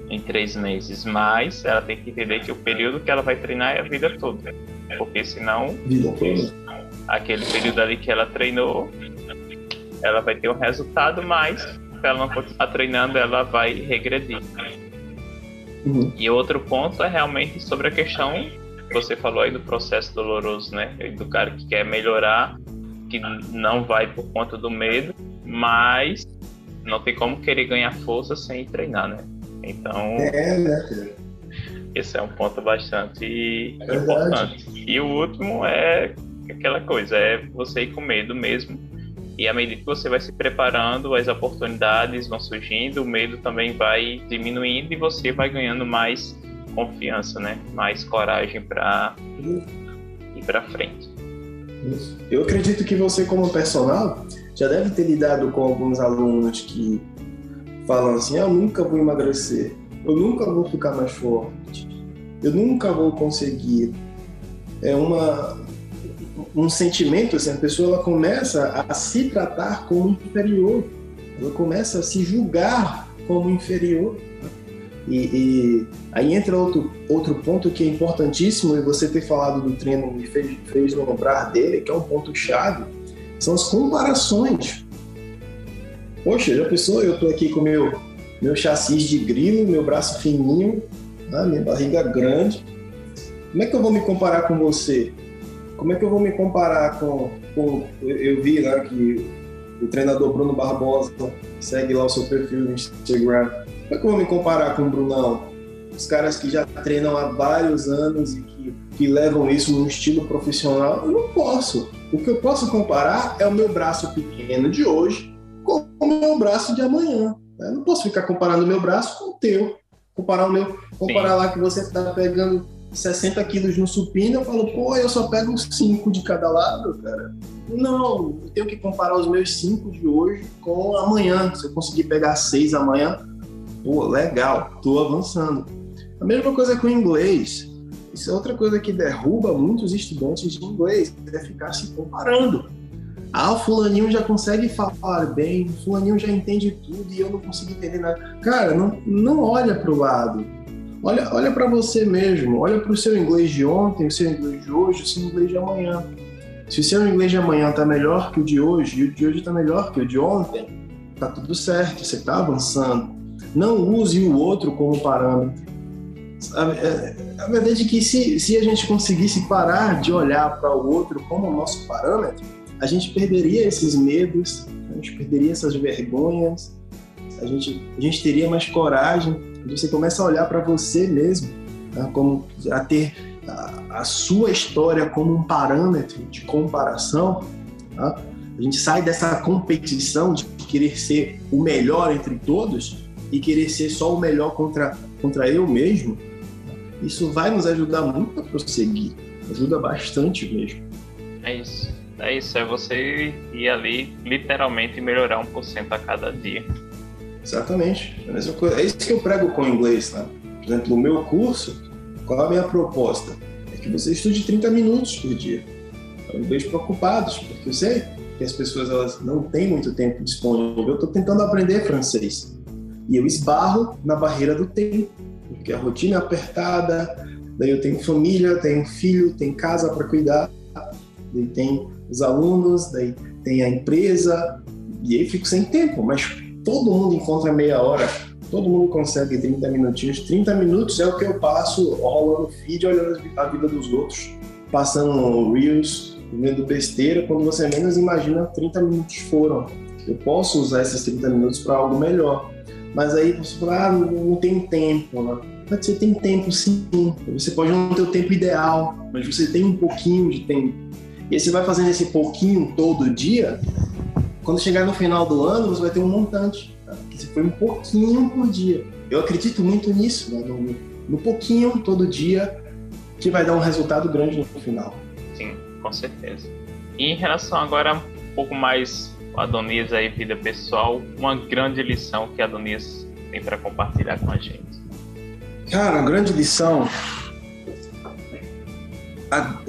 em três meses, mas ela tem que entender que o período que ela vai treinar é a vida toda, porque senão aquele período ali que ela treinou, ela vai ter um resultado, mas se ela não continuar treinando, ela vai regredir. Uhum. E outro ponto é realmente sobre a questão que você falou aí do processo doloroso, né? Do cara que quer melhorar, que não vai por conta do medo, mas não tem como querer ganhar força sem treinar, né? Então. É, né? Esse é um ponto bastante é importante. E o último é aquela coisa, é você ir com medo mesmo. E à medida que você vai se preparando, as oportunidades vão surgindo, o medo também vai diminuindo e você vai ganhando mais confiança, né? Mais coragem para ir para frente. Eu acredito que você, como personal, já deve ter lidado com alguns alunos que falando assim: eu nunca vou emagrecer, eu nunca vou ficar mais forte, eu nunca vou conseguir. É uma um sentimento assim, a pessoa ela começa a se tratar como inferior, ela começa a se julgar como inferior. E, e, aí entra outro, outro ponto que é importantíssimo, e você ter falado do treino me fez, fez lembrar dele, que é um ponto chave, são as comparações. Poxa, já pensou? Eu tô aqui com meu meu chassi de grilo, meu braço fininho, né? minha barriga grande. Como é que eu vou me comparar com você? Como é que eu vou me comparar com, com eu vi lá que o treinador Bruno Barbosa segue lá o seu perfil no Instagram. Como é que eu vou me comparar com o Brunão? os caras que já treinam há vários anos e que, que levam isso num estilo profissional, eu não posso. O que eu posso comparar é o meu braço pequeno de hoje com o meu braço de amanhã. Eu não posso ficar comparando o meu braço com o teu. Comparar o meu, comparar Sim. lá que você está pegando 60 quilos no supino, eu falo, pô, eu só pego 5 de cada lado, cara. Não, eu tenho que comparar os meus 5 de hoje com amanhã. Se eu conseguir pegar 6 amanhã, pô, legal, tô avançando. A mesma coisa com o inglês. Isso é outra coisa que derruba muitos estudantes de inglês, é ficar se comparando. Ah, o fulaninho já consegue falar bem, o fulaninho já entende tudo e eu não consigo entender nada. Cara, não, não olha para o lado Olha, olha para você mesmo, olha para o seu inglês de ontem, o seu inglês de hoje, o seu inglês de amanhã. Se o seu inglês de amanhã está melhor que o de hoje e o de hoje está melhor que o de ontem, tá tudo certo, você está avançando. Não use o outro como parâmetro. A, é, a, verdade é que se, se a gente conseguisse parar de olhar para o outro como nosso parâmetro, a gente perderia esses medos, a gente perderia essas vergonhas, a gente, a gente teria mais coragem você começa a olhar para você mesmo, tá? como a ter a, a, sua história como um parâmetro de comparação. Tá? A gente sai dessa competição de querer ser o melhor entre todos e querer ser só o melhor contra, contra eu mesmo. Isso vai nos ajudar muito a prosseguir. Ajuda bastante mesmo. É isso. É isso. É você ir ali literalmente melhorar um por cento a cada dia. Exatamente. É, a mesma coisa. é isso que eu prego com o inglês. Tá? Por exemplo, no meu curso, qual é a minha proposta? É que você estude 30 minutos por dia. Eu vejo preocupados, porque eu sei que as pessoas elas não têm muito tempo disponível. Eu estou tentando aprender francês. E eu esbarro na barreira do tempo, porque a rotina é apertada, daí eu tenho família, tenho filho, tenho casa para cuidar, daí tem os alunos, daí tem a empresa, e aí fico sem tempo, mas todo mundo encontra meia hora, todo mundo consegue 30 minutinhos. 30 minutos é o que eu passo rolando feed, olhando a vida dos outros, passando reels, vendo besteira. Quando você menos imagina, 30 minutos foram. Eu posso usar esses 30 minutos para algo melhor. Mas aí você fala, ah, não tem tempo, né? Mas você tem tempo sim. Você pode não ter o tempo ideal, mas você tem um pouquinho de tempo. E aí você vai fazendo esse pouquinho todo dia, quando chegar no final do ano, você vai ter um montante, tá? que se foi um pouquinho por dia. Eu acredito muito nisso, né? no, no pouquinho todo dia, que vai dar um resultado grande no final. Sim, com certeza. E em relação agora um pouco mais Adonias aí, vida pessoal, uma grande lição que a Adonias tem para compartilhar com a gente. Cara, a grande lição. A,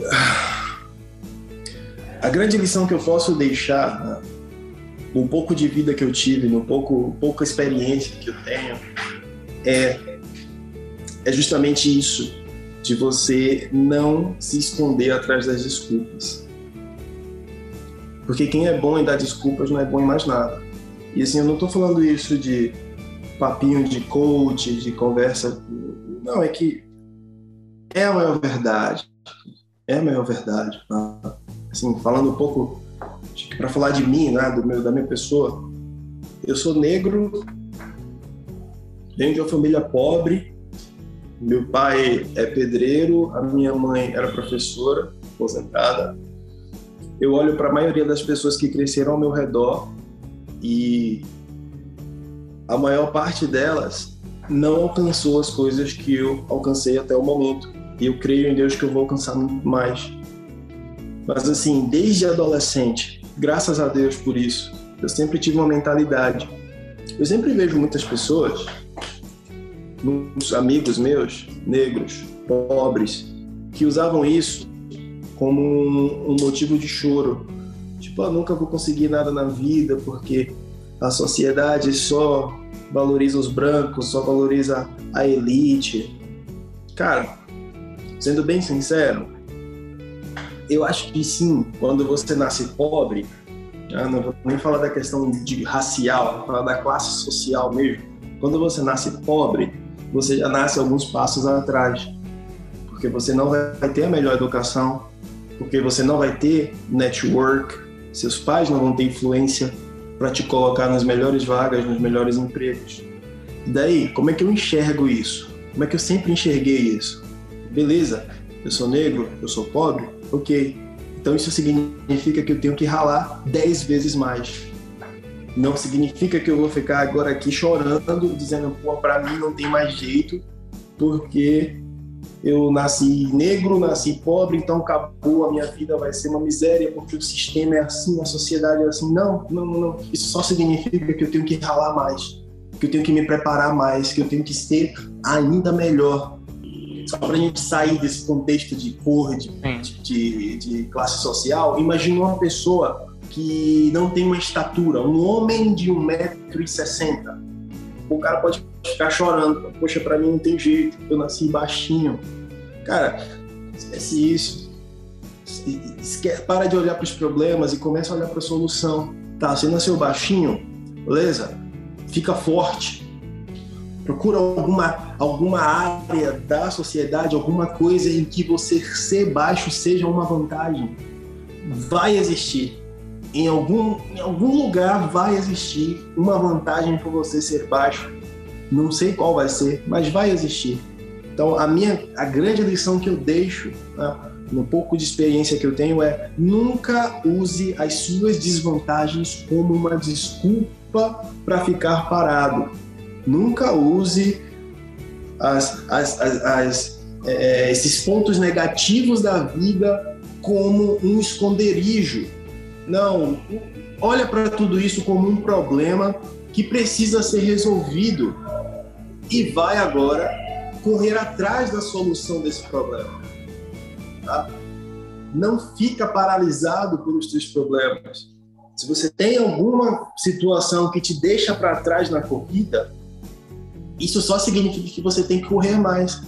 a grande lição que eu posso deixar né, no pouco de vida que eu tive, no pouco pouca experiência que eu tenho, é, é justamente isso, de você não se esconder atrás das desculpas. Porque quem é bom em dar desculpas não é bom em mais nada. E assim, eu não estou falando isso de papinho de coach, de conversa. Não, é que é a maior verdade. É a maior verdade. Tá? Assim, falando um pouco para falar de mim, né, do meu, da minha pessoa, eu sou negro, venho de uma família pobre, meu pai é pedreiro, a minha mãe era professora, aposentada. Eu olho para a maioria das pessoas que cresceram ao meu redor e a maior parte delas não alcançou as coisas que eu alcancei até o momento. E eu creio em Deus que eu vou alcançar mais. Mas assim, desde adolescente, graças a Deus por isso. Eu sempre tive uma mentalidade. Eu sempre vejo muitas pessoas, muitos amigos meus, negros, pobres, que usavam isso como um, motivo de choro. Tipo, ah, nunca vou conseguir nada na vida porque a sociedade só valoriza os brancos, só valoriza a elite. Cara, sendo bem sincero, eu acho que sim, quando você nasce pobre, eu não vou nem falar da questão de racial, vou falar da classe social mesmo. Quando você nasce pobre, você já nasce alguns passos atrás, porque você não vai ter a melhor educação, porque você não vai ter network, seus pais não vão ter influência para te colocar nas melhores vagas, nos melhores empregos. E daí, como é que eu enxergo isso? Como é que eu sempre enxerguei isso? Beleza, eu sou negro, eu sou pobre, ok. Então isso significa que eu tenho que ralar 10 vezes mais. Não significa que eu vou ficar agora aqui chorando, dizendo, pô, pra mim não tem mais jeito, porque eu nasci negro, nasci pobre, então acabou, a minha vida vai ser uma miséria, porque o sistema é assim, a sociedade é assim. Não, não, não. Isso só significa que eu tenho que ralar mais, que eu tenho que me preparar mais, que eu tenho que ser ainda melhor. Só para a gente sair desse contexto de cor, de, de, de classe social, imagine uma pessoa que não tem uma estatura, um homem de 1,60m. O cara pode ficar chorando, poxa, para mim não tem jeito, eu nasci baixinho. Cara, esquece isso. Esquece, para de olhar para os problemas e começa a olhar para a solução. Tá, você nasceu baixinho, beleza? Fica forte. Procura alguma, alguma área da sociedade, alguma coisa em que você ser baixo seja uma vantagem. Vai existir. Em algum, em algum lugar vai existir uma vantagem por você ser baixo. Não sei qual vai ser, mas vai existir. Então, a minha a grande lição que eu deixo, né, no pouco de experiência que eu tenho, é nunca use as suas desvantagens como uma desculpa para ficar parado. Nunca use as, as, as, é, esses pontos negativos da vida como um esconderijo. Não, olha para tudo isso como um problema que precisa ser resolvido e vai agora correr atrás da solução desse problema. Tá? Não fica paralisado pelos seus problemas. Se você tem alguma situação que te deixa para trás na corrida, isso só significa que você tem que correr mais.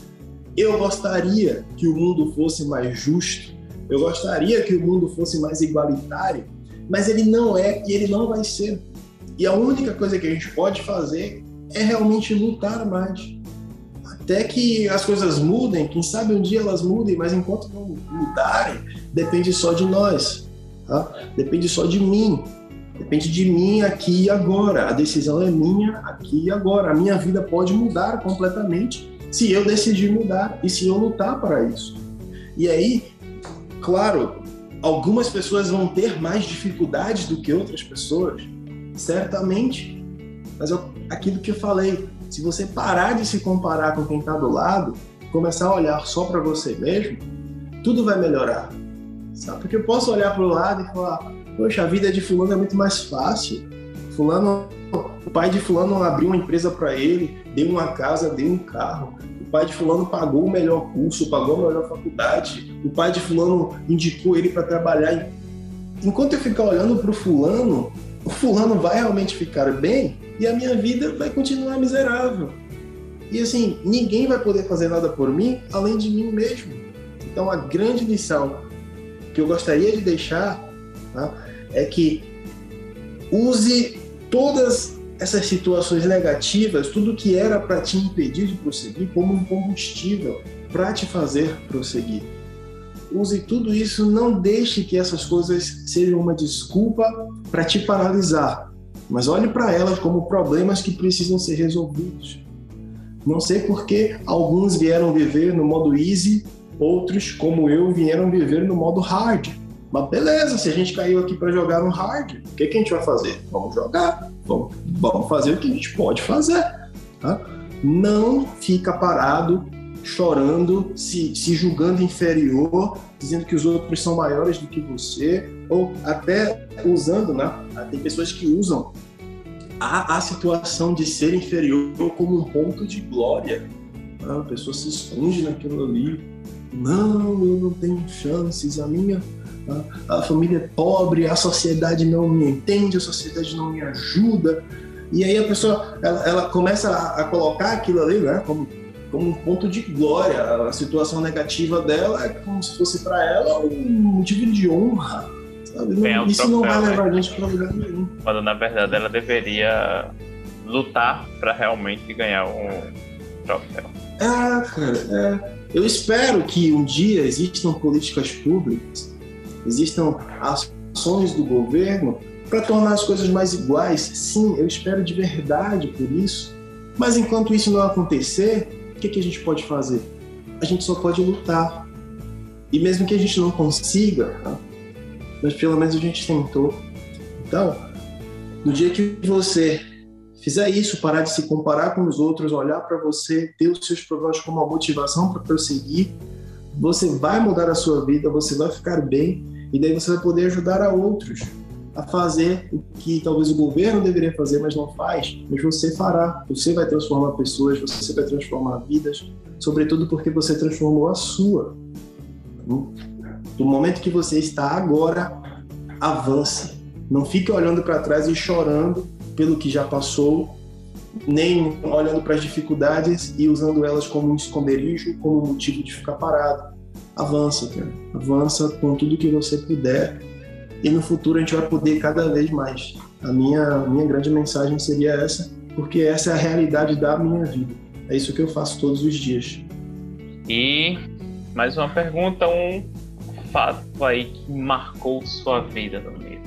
Eu gostaria que o mundo fosse mais justo, eu gostaria que o mundo fosse mais igualitário, mas ele não é e ele não vai ser. E a única coisa que a gente pode fazer é realmente lutar mais até que as coisas mudem, quem sabe um dia elas mudem, mas enquanto não mudarem, depende só de nós, tá? depende só de mim, depende de mim aqui e agora. A decisão é minha aqui e agora. A minha vida pode mudar completamente se eu decidir mudar e se eu lutar para isso. E aí, claro, algumas pessoas vão ter mais dificuldades do que outras pessoas, certamente. Mas eu, aquilo que eu falei, se você parar de se comparar com quem está do lado, começar a olhar só para você mesmo, tudo vai melhorar. Sabe? Porque eu posso olhar para o lado e falar: Poxa, a vida de Fulano é muito mais fácil. Fulano, o pai de Fulano abriu uma empresa para ele, deu uma casa, deu um carro. O pai de Fulano pagou o melhor curso, pagou a melhor faculdade. O pai de Fulano indicou ele para trabalhar. Enquanto eu ficar olhando para o Fulano, o Fulano vai realmente ficar bem e a minha vida vai continuar miserável. E assim, ninguém vai poder fazer nada por mim além de mim mesmo. Então, a grande lição que eu gostaria de deixar tá, é que use todas essas situações negativas, tudo que era para te impedir de prosseguir, como um combustível para te fazer prosseguir. Use tudo isso, não deixe que essas coisas sejam uma desculpa para te paralisar, mas olhe para elas como problemas que precisam ser resolvidos. Não sei por que alguns vieram viver no modo easy, outros, como eu, vieram viver no modo hard. Mas beleza, se a gente caiu aqui para jogar no hard, o que, que, a gente vai fazer? Vamos jogar, vamos, vamos fazer o que a gente pode fazer. Tá? Não fica parado, chorando, se, se julgando inferior, dizendo que os outros são maiores do que você, ou até usando, né? Tem pessoas que usam a, a situação de ser inferior como um ponto de glória. A pessoa se esconde naquilo ali. Não, eu não tenho chances, a minha a, família é pobre, a sociedade não me entende, a sociedade não me ajuda. E aí a pessoa ela, ela começa a, a, colocar aquilo ali, né, como como um ponto de glória. A situação negativa dela é como se fosse para ela um motivo de honra. Não, isso troféu, não vai levar né? a gente para lugar nenhum. Quando na verdade ela deveria lutar para realmente ganhar um troféu. É, cara, é. Eu espero que um dia existam políticas públicas, existam ações do governo para tornar as coisas mais iguais. Sim, eu espero de verdade por isso. Mas enquanto isso não acontecer, o que, que a gente pode fazer? A gente só pode lutar. E mesmo que a gente não consiga, tá? mas pelo menos a gente tentou. Então, no dia que você fizer isso, parar de se comparar com os outros, olhar para você, ter os seus problemas como uma motivação para prosseguir, você vai mudar a sua vida, você vai ficar bem e daí você vai poder ajudar a outros a fazer o que talvez o governo deveria fazer, mas não faz, mas você fará. Você vai transformar pessoas, você vai transformar vidas, sobretudo porque você transformou a sua. Do momento que você está agora, avance. Não fique olhando para trás e chorando pelo que já passou, nem olhando para as dificuldades e usando elas como um esconderijo, como motivo de ficar parado. Avança, cara. Avança com tudo que você puder e no futuro a gente vai poder cada vez mais. A minha, minha grande mensagem seria essa, porque essa é a realidade da minha vida. É isso que eu faço todos os dias. E mais uma pergunta, um fato aí que marcou sua vida mês.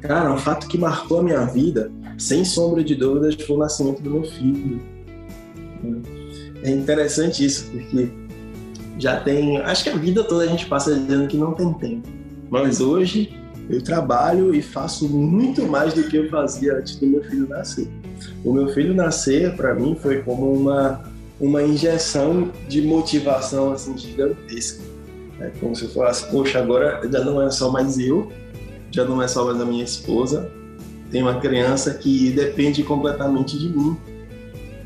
Cara, um fato que marcou a minha vida, sem sombra de dúvidas, foi o nascimento do meu filho. É interessante isso, porque já tem. Acho que a vida toda a gente passa dizendo que não tem tempo. Mas hoje eu trabalho e faço muito mais do que eu fazia antes do meu filho nascer. O meu filho nascer, para mim, foi como uma, uma injeção de motivação assim, gigantesca. É como se eu falasse, poxa, agora já não é só mais eu, já não é só mais a minha esposa, tem uma criança que depende completamente de mim.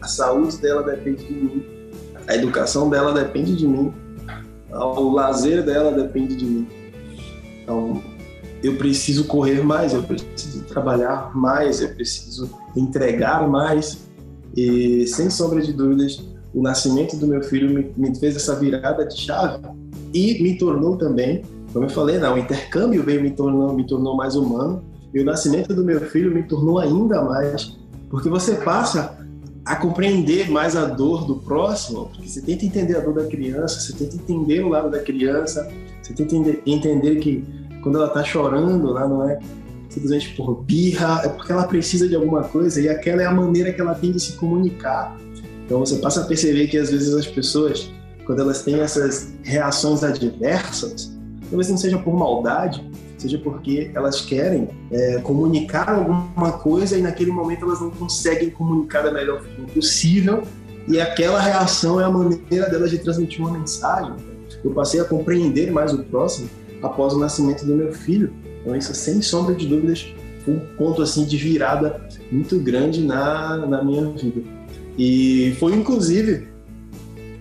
A saúde dela depende de mim, a educação dela depende de mim, o lazer dela depende de mim. Então, eu preciso correr mais, eu preciso trabalhar mais, eu preciso entregar mais. E sem sombra de dúvidas, o nascimento do meu filho me, me fez essa virada de chave e me tornou também, como eu falei, não, o intercâmbio veio me tornou, me tornou mais humano e o nascimento do meu filho me tornou ainda mais, porque você passa a compreender mais a dor do próximo, porque você tenta entender a dor da criança, você tenta entender o lado da criança, você tenta entender que quando ela tá chorando lá, não é simplesmente por birra, é porque ela precisa de alguma coisa e aquela é a maneira que ela tem de se comunicar. Então você passa a perceber que às vezes as pessoas, quando elas têm essas reações adversas, talvez não seja por maldade, seja porque elas querem é, comunicar alguma coisa e naquele momento elas não conseguem comunicar da melhor forma possível e aquela reação é a maneira delas de transmitir uma mensagem. Eu passei a compreender mais o próximo após o nascimento do meu filho. Então isso, sem sombra de dúvidas, foi um ponto assim de virada muito grande na, na minha vida. E foi inclusive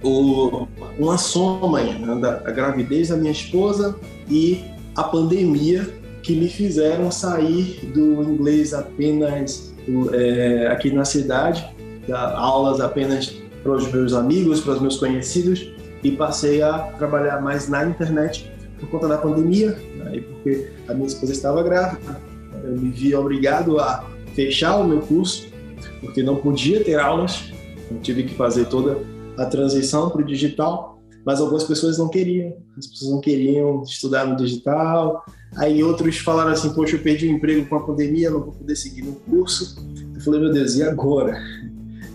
o, uma soma né, da gravidez da minha esposa e a pandemia que me fizeram sair do inglês apenas é, aqui na cidade, aulas apenas para os meus amigos, para os meus conhecidos, e passei a trabalhar mais na internet por conta da pandemia, né, porque a minha esposa estava grávida. Eu me vi obrigado a fechar o meu curso, porque não podia ter aulas, eu tive que fazer toda a transição para o digital, mas algumas pessoas não queriam, as pessoas não queriam estudar no digital, aí outros falaram assim, poxa, eu perdi o emprego com a pandemia, não vou poder seguir no curso. Eu falei, meu Deus, e agora?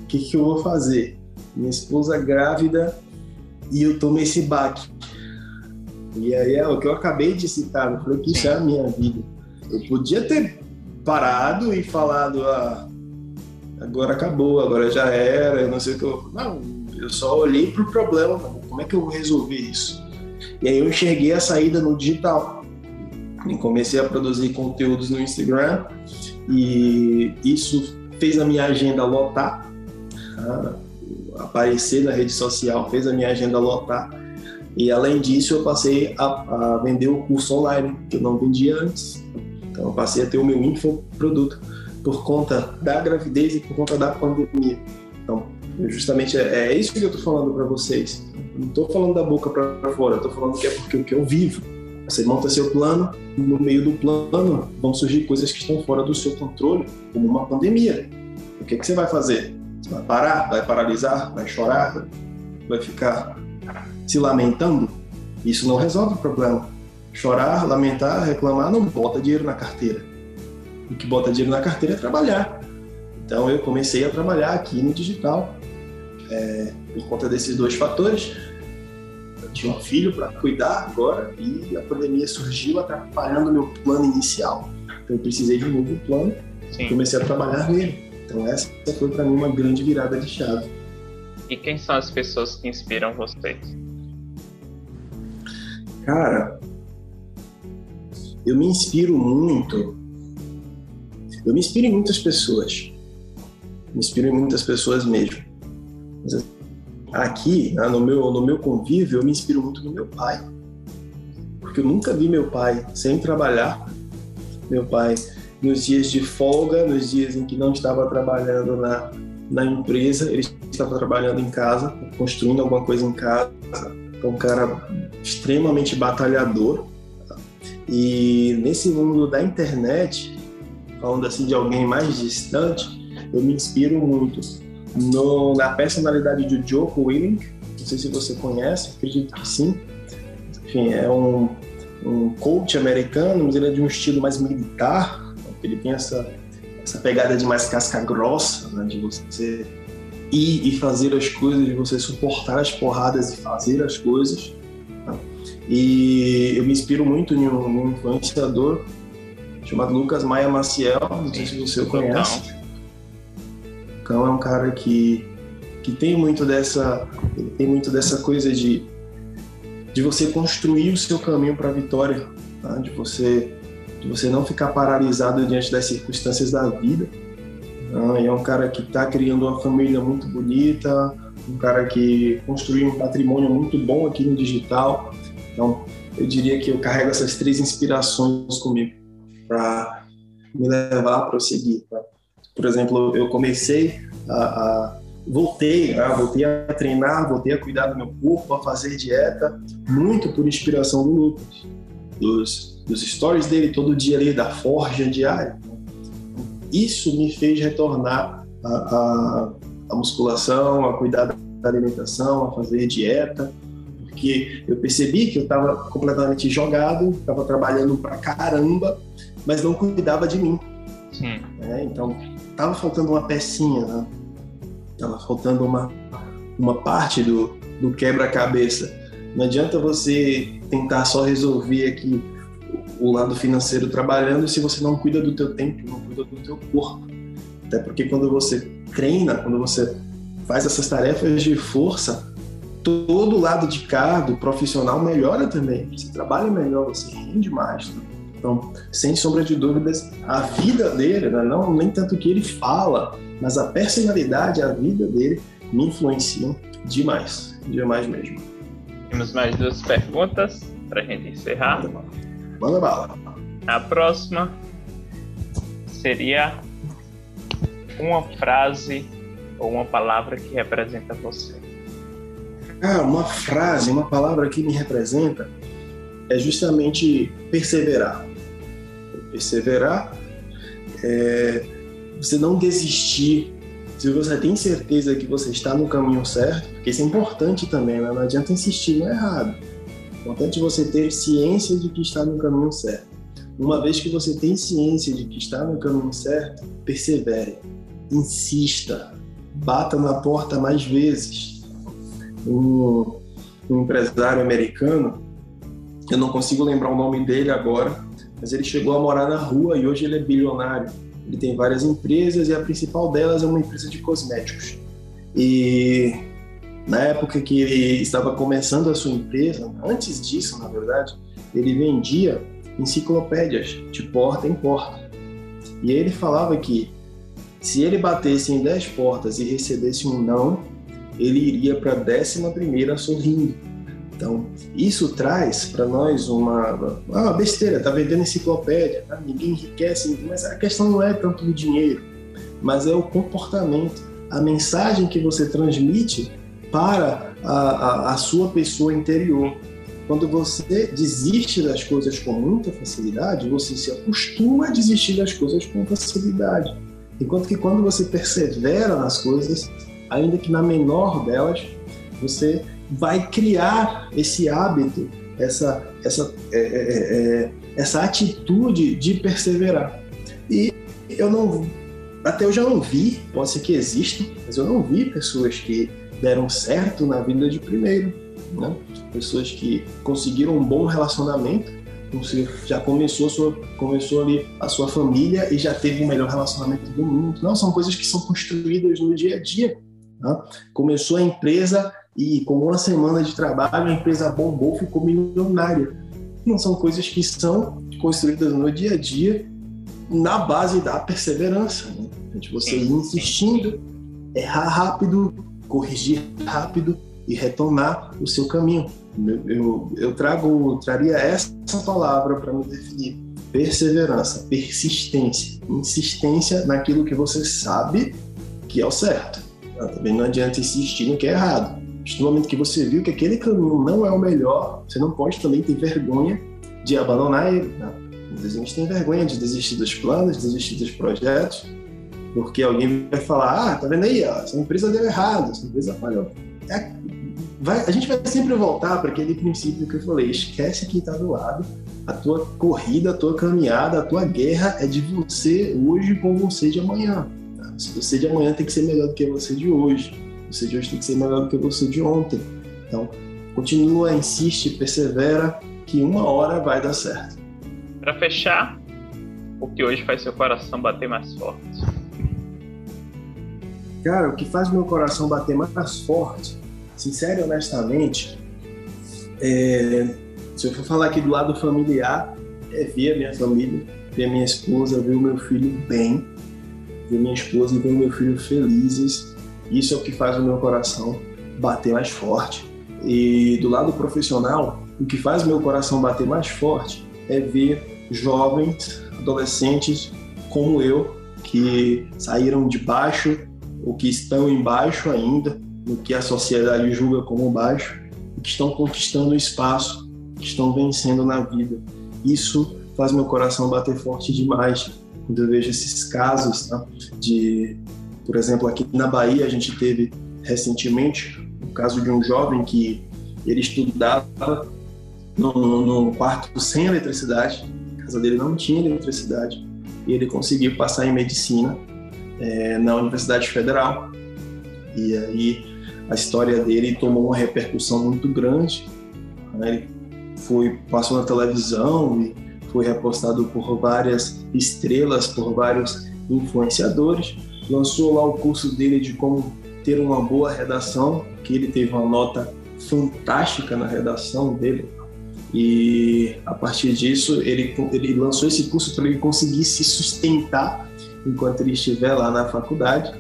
O que, que eu vou fazer? Minha esposa grávida e eu tomei esse baque. E aí é o que eu acabei de citar, eu falei que isso é a minha vida. Eu podia ter parado e falado, ah, agora acabou, agora já era, eu não sei o que eu. Não, eu só olhei para o problema, como é que eu vou resolver isso? E aí eu enxerguei a saída no digital. E comecei a produzir conteúdos no Instagram e isso fez a minha agenda lotar, ah, aparecer na rede social, fez a minha agenda lotar e além disso, eu passei a, a, vender o curso online, que eu não vendia antes. Então, eu passei a ter o meu infoproduto por conta da gravidez e por conta da pandemia. Justamente é, é isso que eu estou falando para vocês. não estou falando da boca para fora, estou falando que é porque o que eu vivo. Você monta seu plano, no meio do plano vão surgir coisas que estão fora do seu controle, como uma pandemia. O que, que você vai fazer? Você vai parar? Vai paralisar? Vai chorar? Vai ficar se lamentando, isso não resolve o problema. Chorar, lamentar, reclamar não bota dinheiro na carteira. O que bota dinheiro na carteira é trabalhar. Então eu comecei a trabalhar aqui no digital. É, por conta desses dois fatores. Eu tinha um filho para cuidar agora e a pandemia surgiu atrapalhando o meu plano inicial. Então eu precisei de um novo plano e comecei a trabalhar nele. Então essa foi para mim uma grande virada de chave. E quem são as pessoas que inspiram vocês? Cara, eu me inspiro muito. Eu me inspiro em muitas pessoas. Me inspiro em muitas pessoas mesmo. Aqui, né, no meu, no meu convívio, eu me inspiro muito no meu pai. Porque eu nunca vi meu pai sem trabalhar. Meu pai, nos dias de folga, nos dias em que não estava trabalhando na, na empresa, ele estava trabalhando em casa, construindo alguma coisa em casa. Então, um cara extremamente batalhador. E nesse mundo da internet, falando assim de alguém mais distante, eu me inspiro muito no, na personalidade de Joko Willink. Não sei se você conhece, acredito que sim. Enfim, é um, um coach americano, mas ele é de um estilo mais militar. Ele tem essa, essa pegada de mais casca grossa, né, de você ir e fazer as coisas, de você suportar as porradas e fazer as coisas. Tá? E eu me inspiro muito em um, em um influenciador chamado Lucas Maia Maciel, não sei se você o conhece. Cão é um cara que, que tem muito dessa tem muito dessa coisa de, de você construir o seu caminho para a vitória, tá? de você de você não ficar paralisado diante das circunstâncias da vida ah, é um cara que está criando uma família muito bonita, um cara que construiu um patrimônio muito bom aqui no digital. Então, eu diria que eu carrego essas três inspirações comigo para me levar a prosseguir. Tá? Por exemplo, eu comecei a, a voltei, né? voltei a treinar, voltei a cuidar do meu corpo, a fazer dieta, muito por inspiração do Lucas, dos, dos stories dele todo dia ali da forja diária isso me fez retornar à, musculação, a cuidar da alimentação, a fazer dieta, porque eu percebi que eu estava completamente jogado, estava trabalhando pra caramba, mas não cuidava de mim. Sim. É, então, estava faltando uma pecinha, né? Tava faltando uma, uma parte do, do quebra-cabeça. Não adianta você tentar só resolver aqui o lado financeiro trabalhando se você não cuida do teu tempo, não cuida do teu corpo. Até porque quando você treina, quando você faz essas tarefas de força, todo lado de cá, do profissional, melhora também. Você trabalha melhor, você rende mais. Né? Então, sem sombra de dúvidas, a vida dele, né? não nem tanto o que ele fala, mas a personalidade, a vida dele me influenciam demais, demais mesmo. Temos mais duas perguntas para a gente encerrar. Manda bala. A próxima seria uma frase ou uma palavra que representa você. Ah, uma frase, uma palavra que me representa é justamente perseverar. Perseverar é você não desistir. Se você tem certeza que você está no caminho certo, porque isso é importante também, né? não adianta insistir no errado importante você ter ciência de que está no caminho certo. Uma vez que você tem ciência de que está no caminho certo, persevere, insista, bata na porta mais vezes. Um, um empresário americano, eu não consigo lembrar o nome dele agora, mas ele chegou a morar na rua e hoje ele é bilionário. Ele tem várias empresas e a principal delas é uma empresa de cosméticos. E na época que ele estava começando a sua empresa, antes disso, na verdade, ele vendia enciclopédias de porta em porta. E ele falava que se ele batesse em 10 portas e recebesse um não, ele iria para a décima primeira sorrindo. Então, isso traz para nós uma, uma besteira, tá vendendo enciclopédia, tá? ninguém enriquece, mas a questão não é tanto o dinheiro, mas é o comportamento, a mensagem que você transmite para a, a, a sua pessoa interior. Quando você desiste das coisas com muita facilidade, você se acostuma a desistir das coisas com facilidade. Enquanto que quando você persevera nas coisas, ainda que na menor delas, você vai criar esse hábito, essa, essa, é, é, é, é essa atitude de perseverar. E eu não, até eu já não vi, pode ser que exista, mas eu não vi pessoas que deram certo na vida de primeiro, né? Pessoas que conseguiram um bom relacionamento, já começou, sua, começou ali a sua família e já teve o melhor relacionamento do mundo. Não, são coisas que são construídas no dia a dia. Né? Começou a empresa e com uma semana de trabalho a empresa bombou, ficou milionária. Não são coisas que são construídas no dia a dia na base da perseverança. Né? De você ir insistindo, errar rápido, corrigir rápido e retomar o seu caminho. Eu, eu, eu trago, traria essa palavra para me definir: perseverança, persistência, insistência naquilo que você sabe que é o certo. Ah, também não adianta insistir no que é errado. No momento que você viu que aquele caminho não é o melhor, você não pode também ter vergonha de abandonar ele. Né? Às vezes a gente tem vergonha de desistir dos planos, desistir dos projetos, porque alguém vai falar: ah, tá vendo aí, ó, essa empresa deu errado, essa empresa falhou. É, vai, a gente vai sempre voltar para aquele princípio que eu falei: esquece quem está do lado. A tua corrida, a tua caminhada, a tua guerra é de você hoje com você de amanhã. Tá? Você de amanhã tem que ser melhor do que você de hoje. Você de hoje tem que ser melhor do que você de ontem. Então, continua, insiste, persevera, que uma hora vai dar certo. Para fechar, o que hoje faz seu coração bater mais forte? Cara, o que faz meu coração bater mais forte, sincero e honestamente, é, se eu for falar aqui do lado familiar, é ver a minha família, ver a minha esposa, ver o meu filho bem, ver minha esposa e ver o meu filho felizes. Isso é o que faz o meu coração bater mais forte. E do lado profissional, o que faz meu coração bater mais forte é ver jovens, adolescentes como eu, que saíram de baixo ou que estão embaixo ainda, no que a sociedade julga como baixo, que estão conquistando espaço, que estão vencendo na vida. Isso faz meu coração bater forte demais quando eu vejo esses casos tá? de, por exemplo, aqui na Bahia a gente teve recentemente o caso de um jovem que ele estudava num, quarto sem eletricidade, a casa dele não tinha eletricidade, e ele conseguiu passar em medicina é, na Universidade Federal. E aí a história dele tomou uma repercussão muito grande. Né? Ele foi, passou na televisão e foi repostado por várias estrelas, por vários influenciadores. Lançou lá o curso dele de como ter uma boa redação, que ele teve uma nota fantástica na redação dele. E a partir disso, ele, ele lançou esse curso para ele conseguir se sustentar enquanto ele estiver lá na faculdade,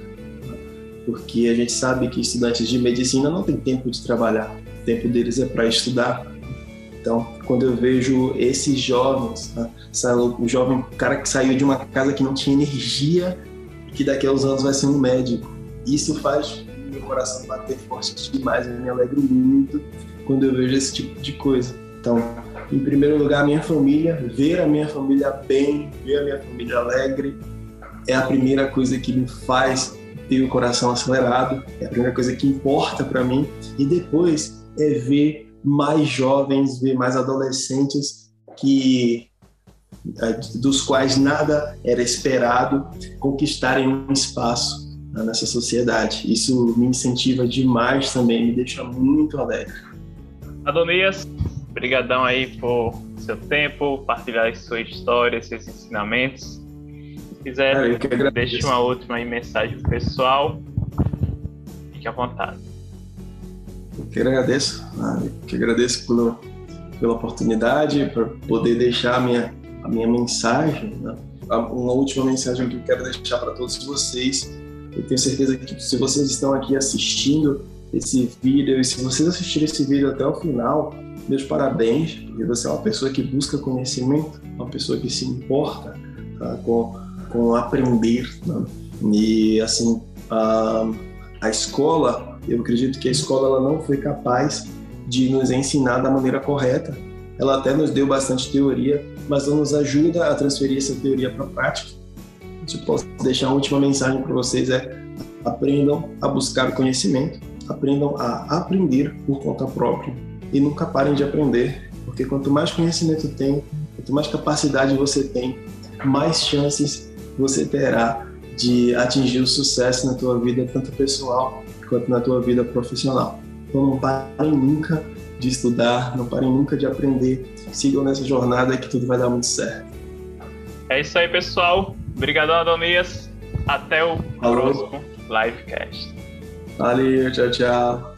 porque a gente sabe que estudantes de medicina não têm tempo de trabalhar, o tempo deles é para estudar. Então, quando eu vejo esses jovens, né, o jovem o cara que saiu de uma casa que não tinha energia, que daqui a uns anos vai ser um médico, isso faz meu coração bater forte demais, eu me alegro muito quando eu vejo esse tipo de coisa. Então, em primeiro lugar, minha família, ver a minha família bem, ver a minha família alegre, é a primeira coisa que me faz ter o coração acelerado, é a primeira coisa que importa para mim. E depois é ver mais jovens, ver mais adolescentes que dos quais nada era esperado conquistarem um espaço né, nessa sociedade. Isso me incentiva demais também, me deixa muito alegre. Adonias, brigadão aí por seu tempo, partilhar sua história, seus ensinamentos quiser, é, deixe uma última mensagem pro pessoal. Fique à vontade. Eu que agradeço, ah, eu que agradeço pela, pela oportunidade, por poder deixar a minha, a minha mensagem. Né? Uma última mensagem que eu quero deixar para todos vocês. Eu tenho certeza que se vocês estão aqui assistindo esse vídeo, e se vocês assistirem esse vídeo até o final, meus parabéns, porque você é uma pessoa que busca conhecimento, uma pessoa que se importa tá, com com aprender. Né? E assim, a, a escola, eu acredito que a escola ela não foi capaz de nos ensinar da maneira correta. Ela até nos deu bastante teoria, mas não nos ajuda a transferir essa teoria para a prática. Se eu posso deixar uma última mensagem para vocês é aprendam a buscar conhecimento, aprendam a aprender por conta própria e nunca parem de aprender, porque quanto mais conhecimento tem, quanto mais capacidade você tem, mais chances você terá de atingir o sucesso na tua vida, tanto pessoal quanto na tua vida profissional. Então não parem nunca de estudar, não parem nunca de aprender. Sigam nessa jornada que tudo vai dar muito certo. É isso aí, pessoal. Obrigado, Adonias. Até o Falou. próximo livecast. Valeu, tchau, tchau.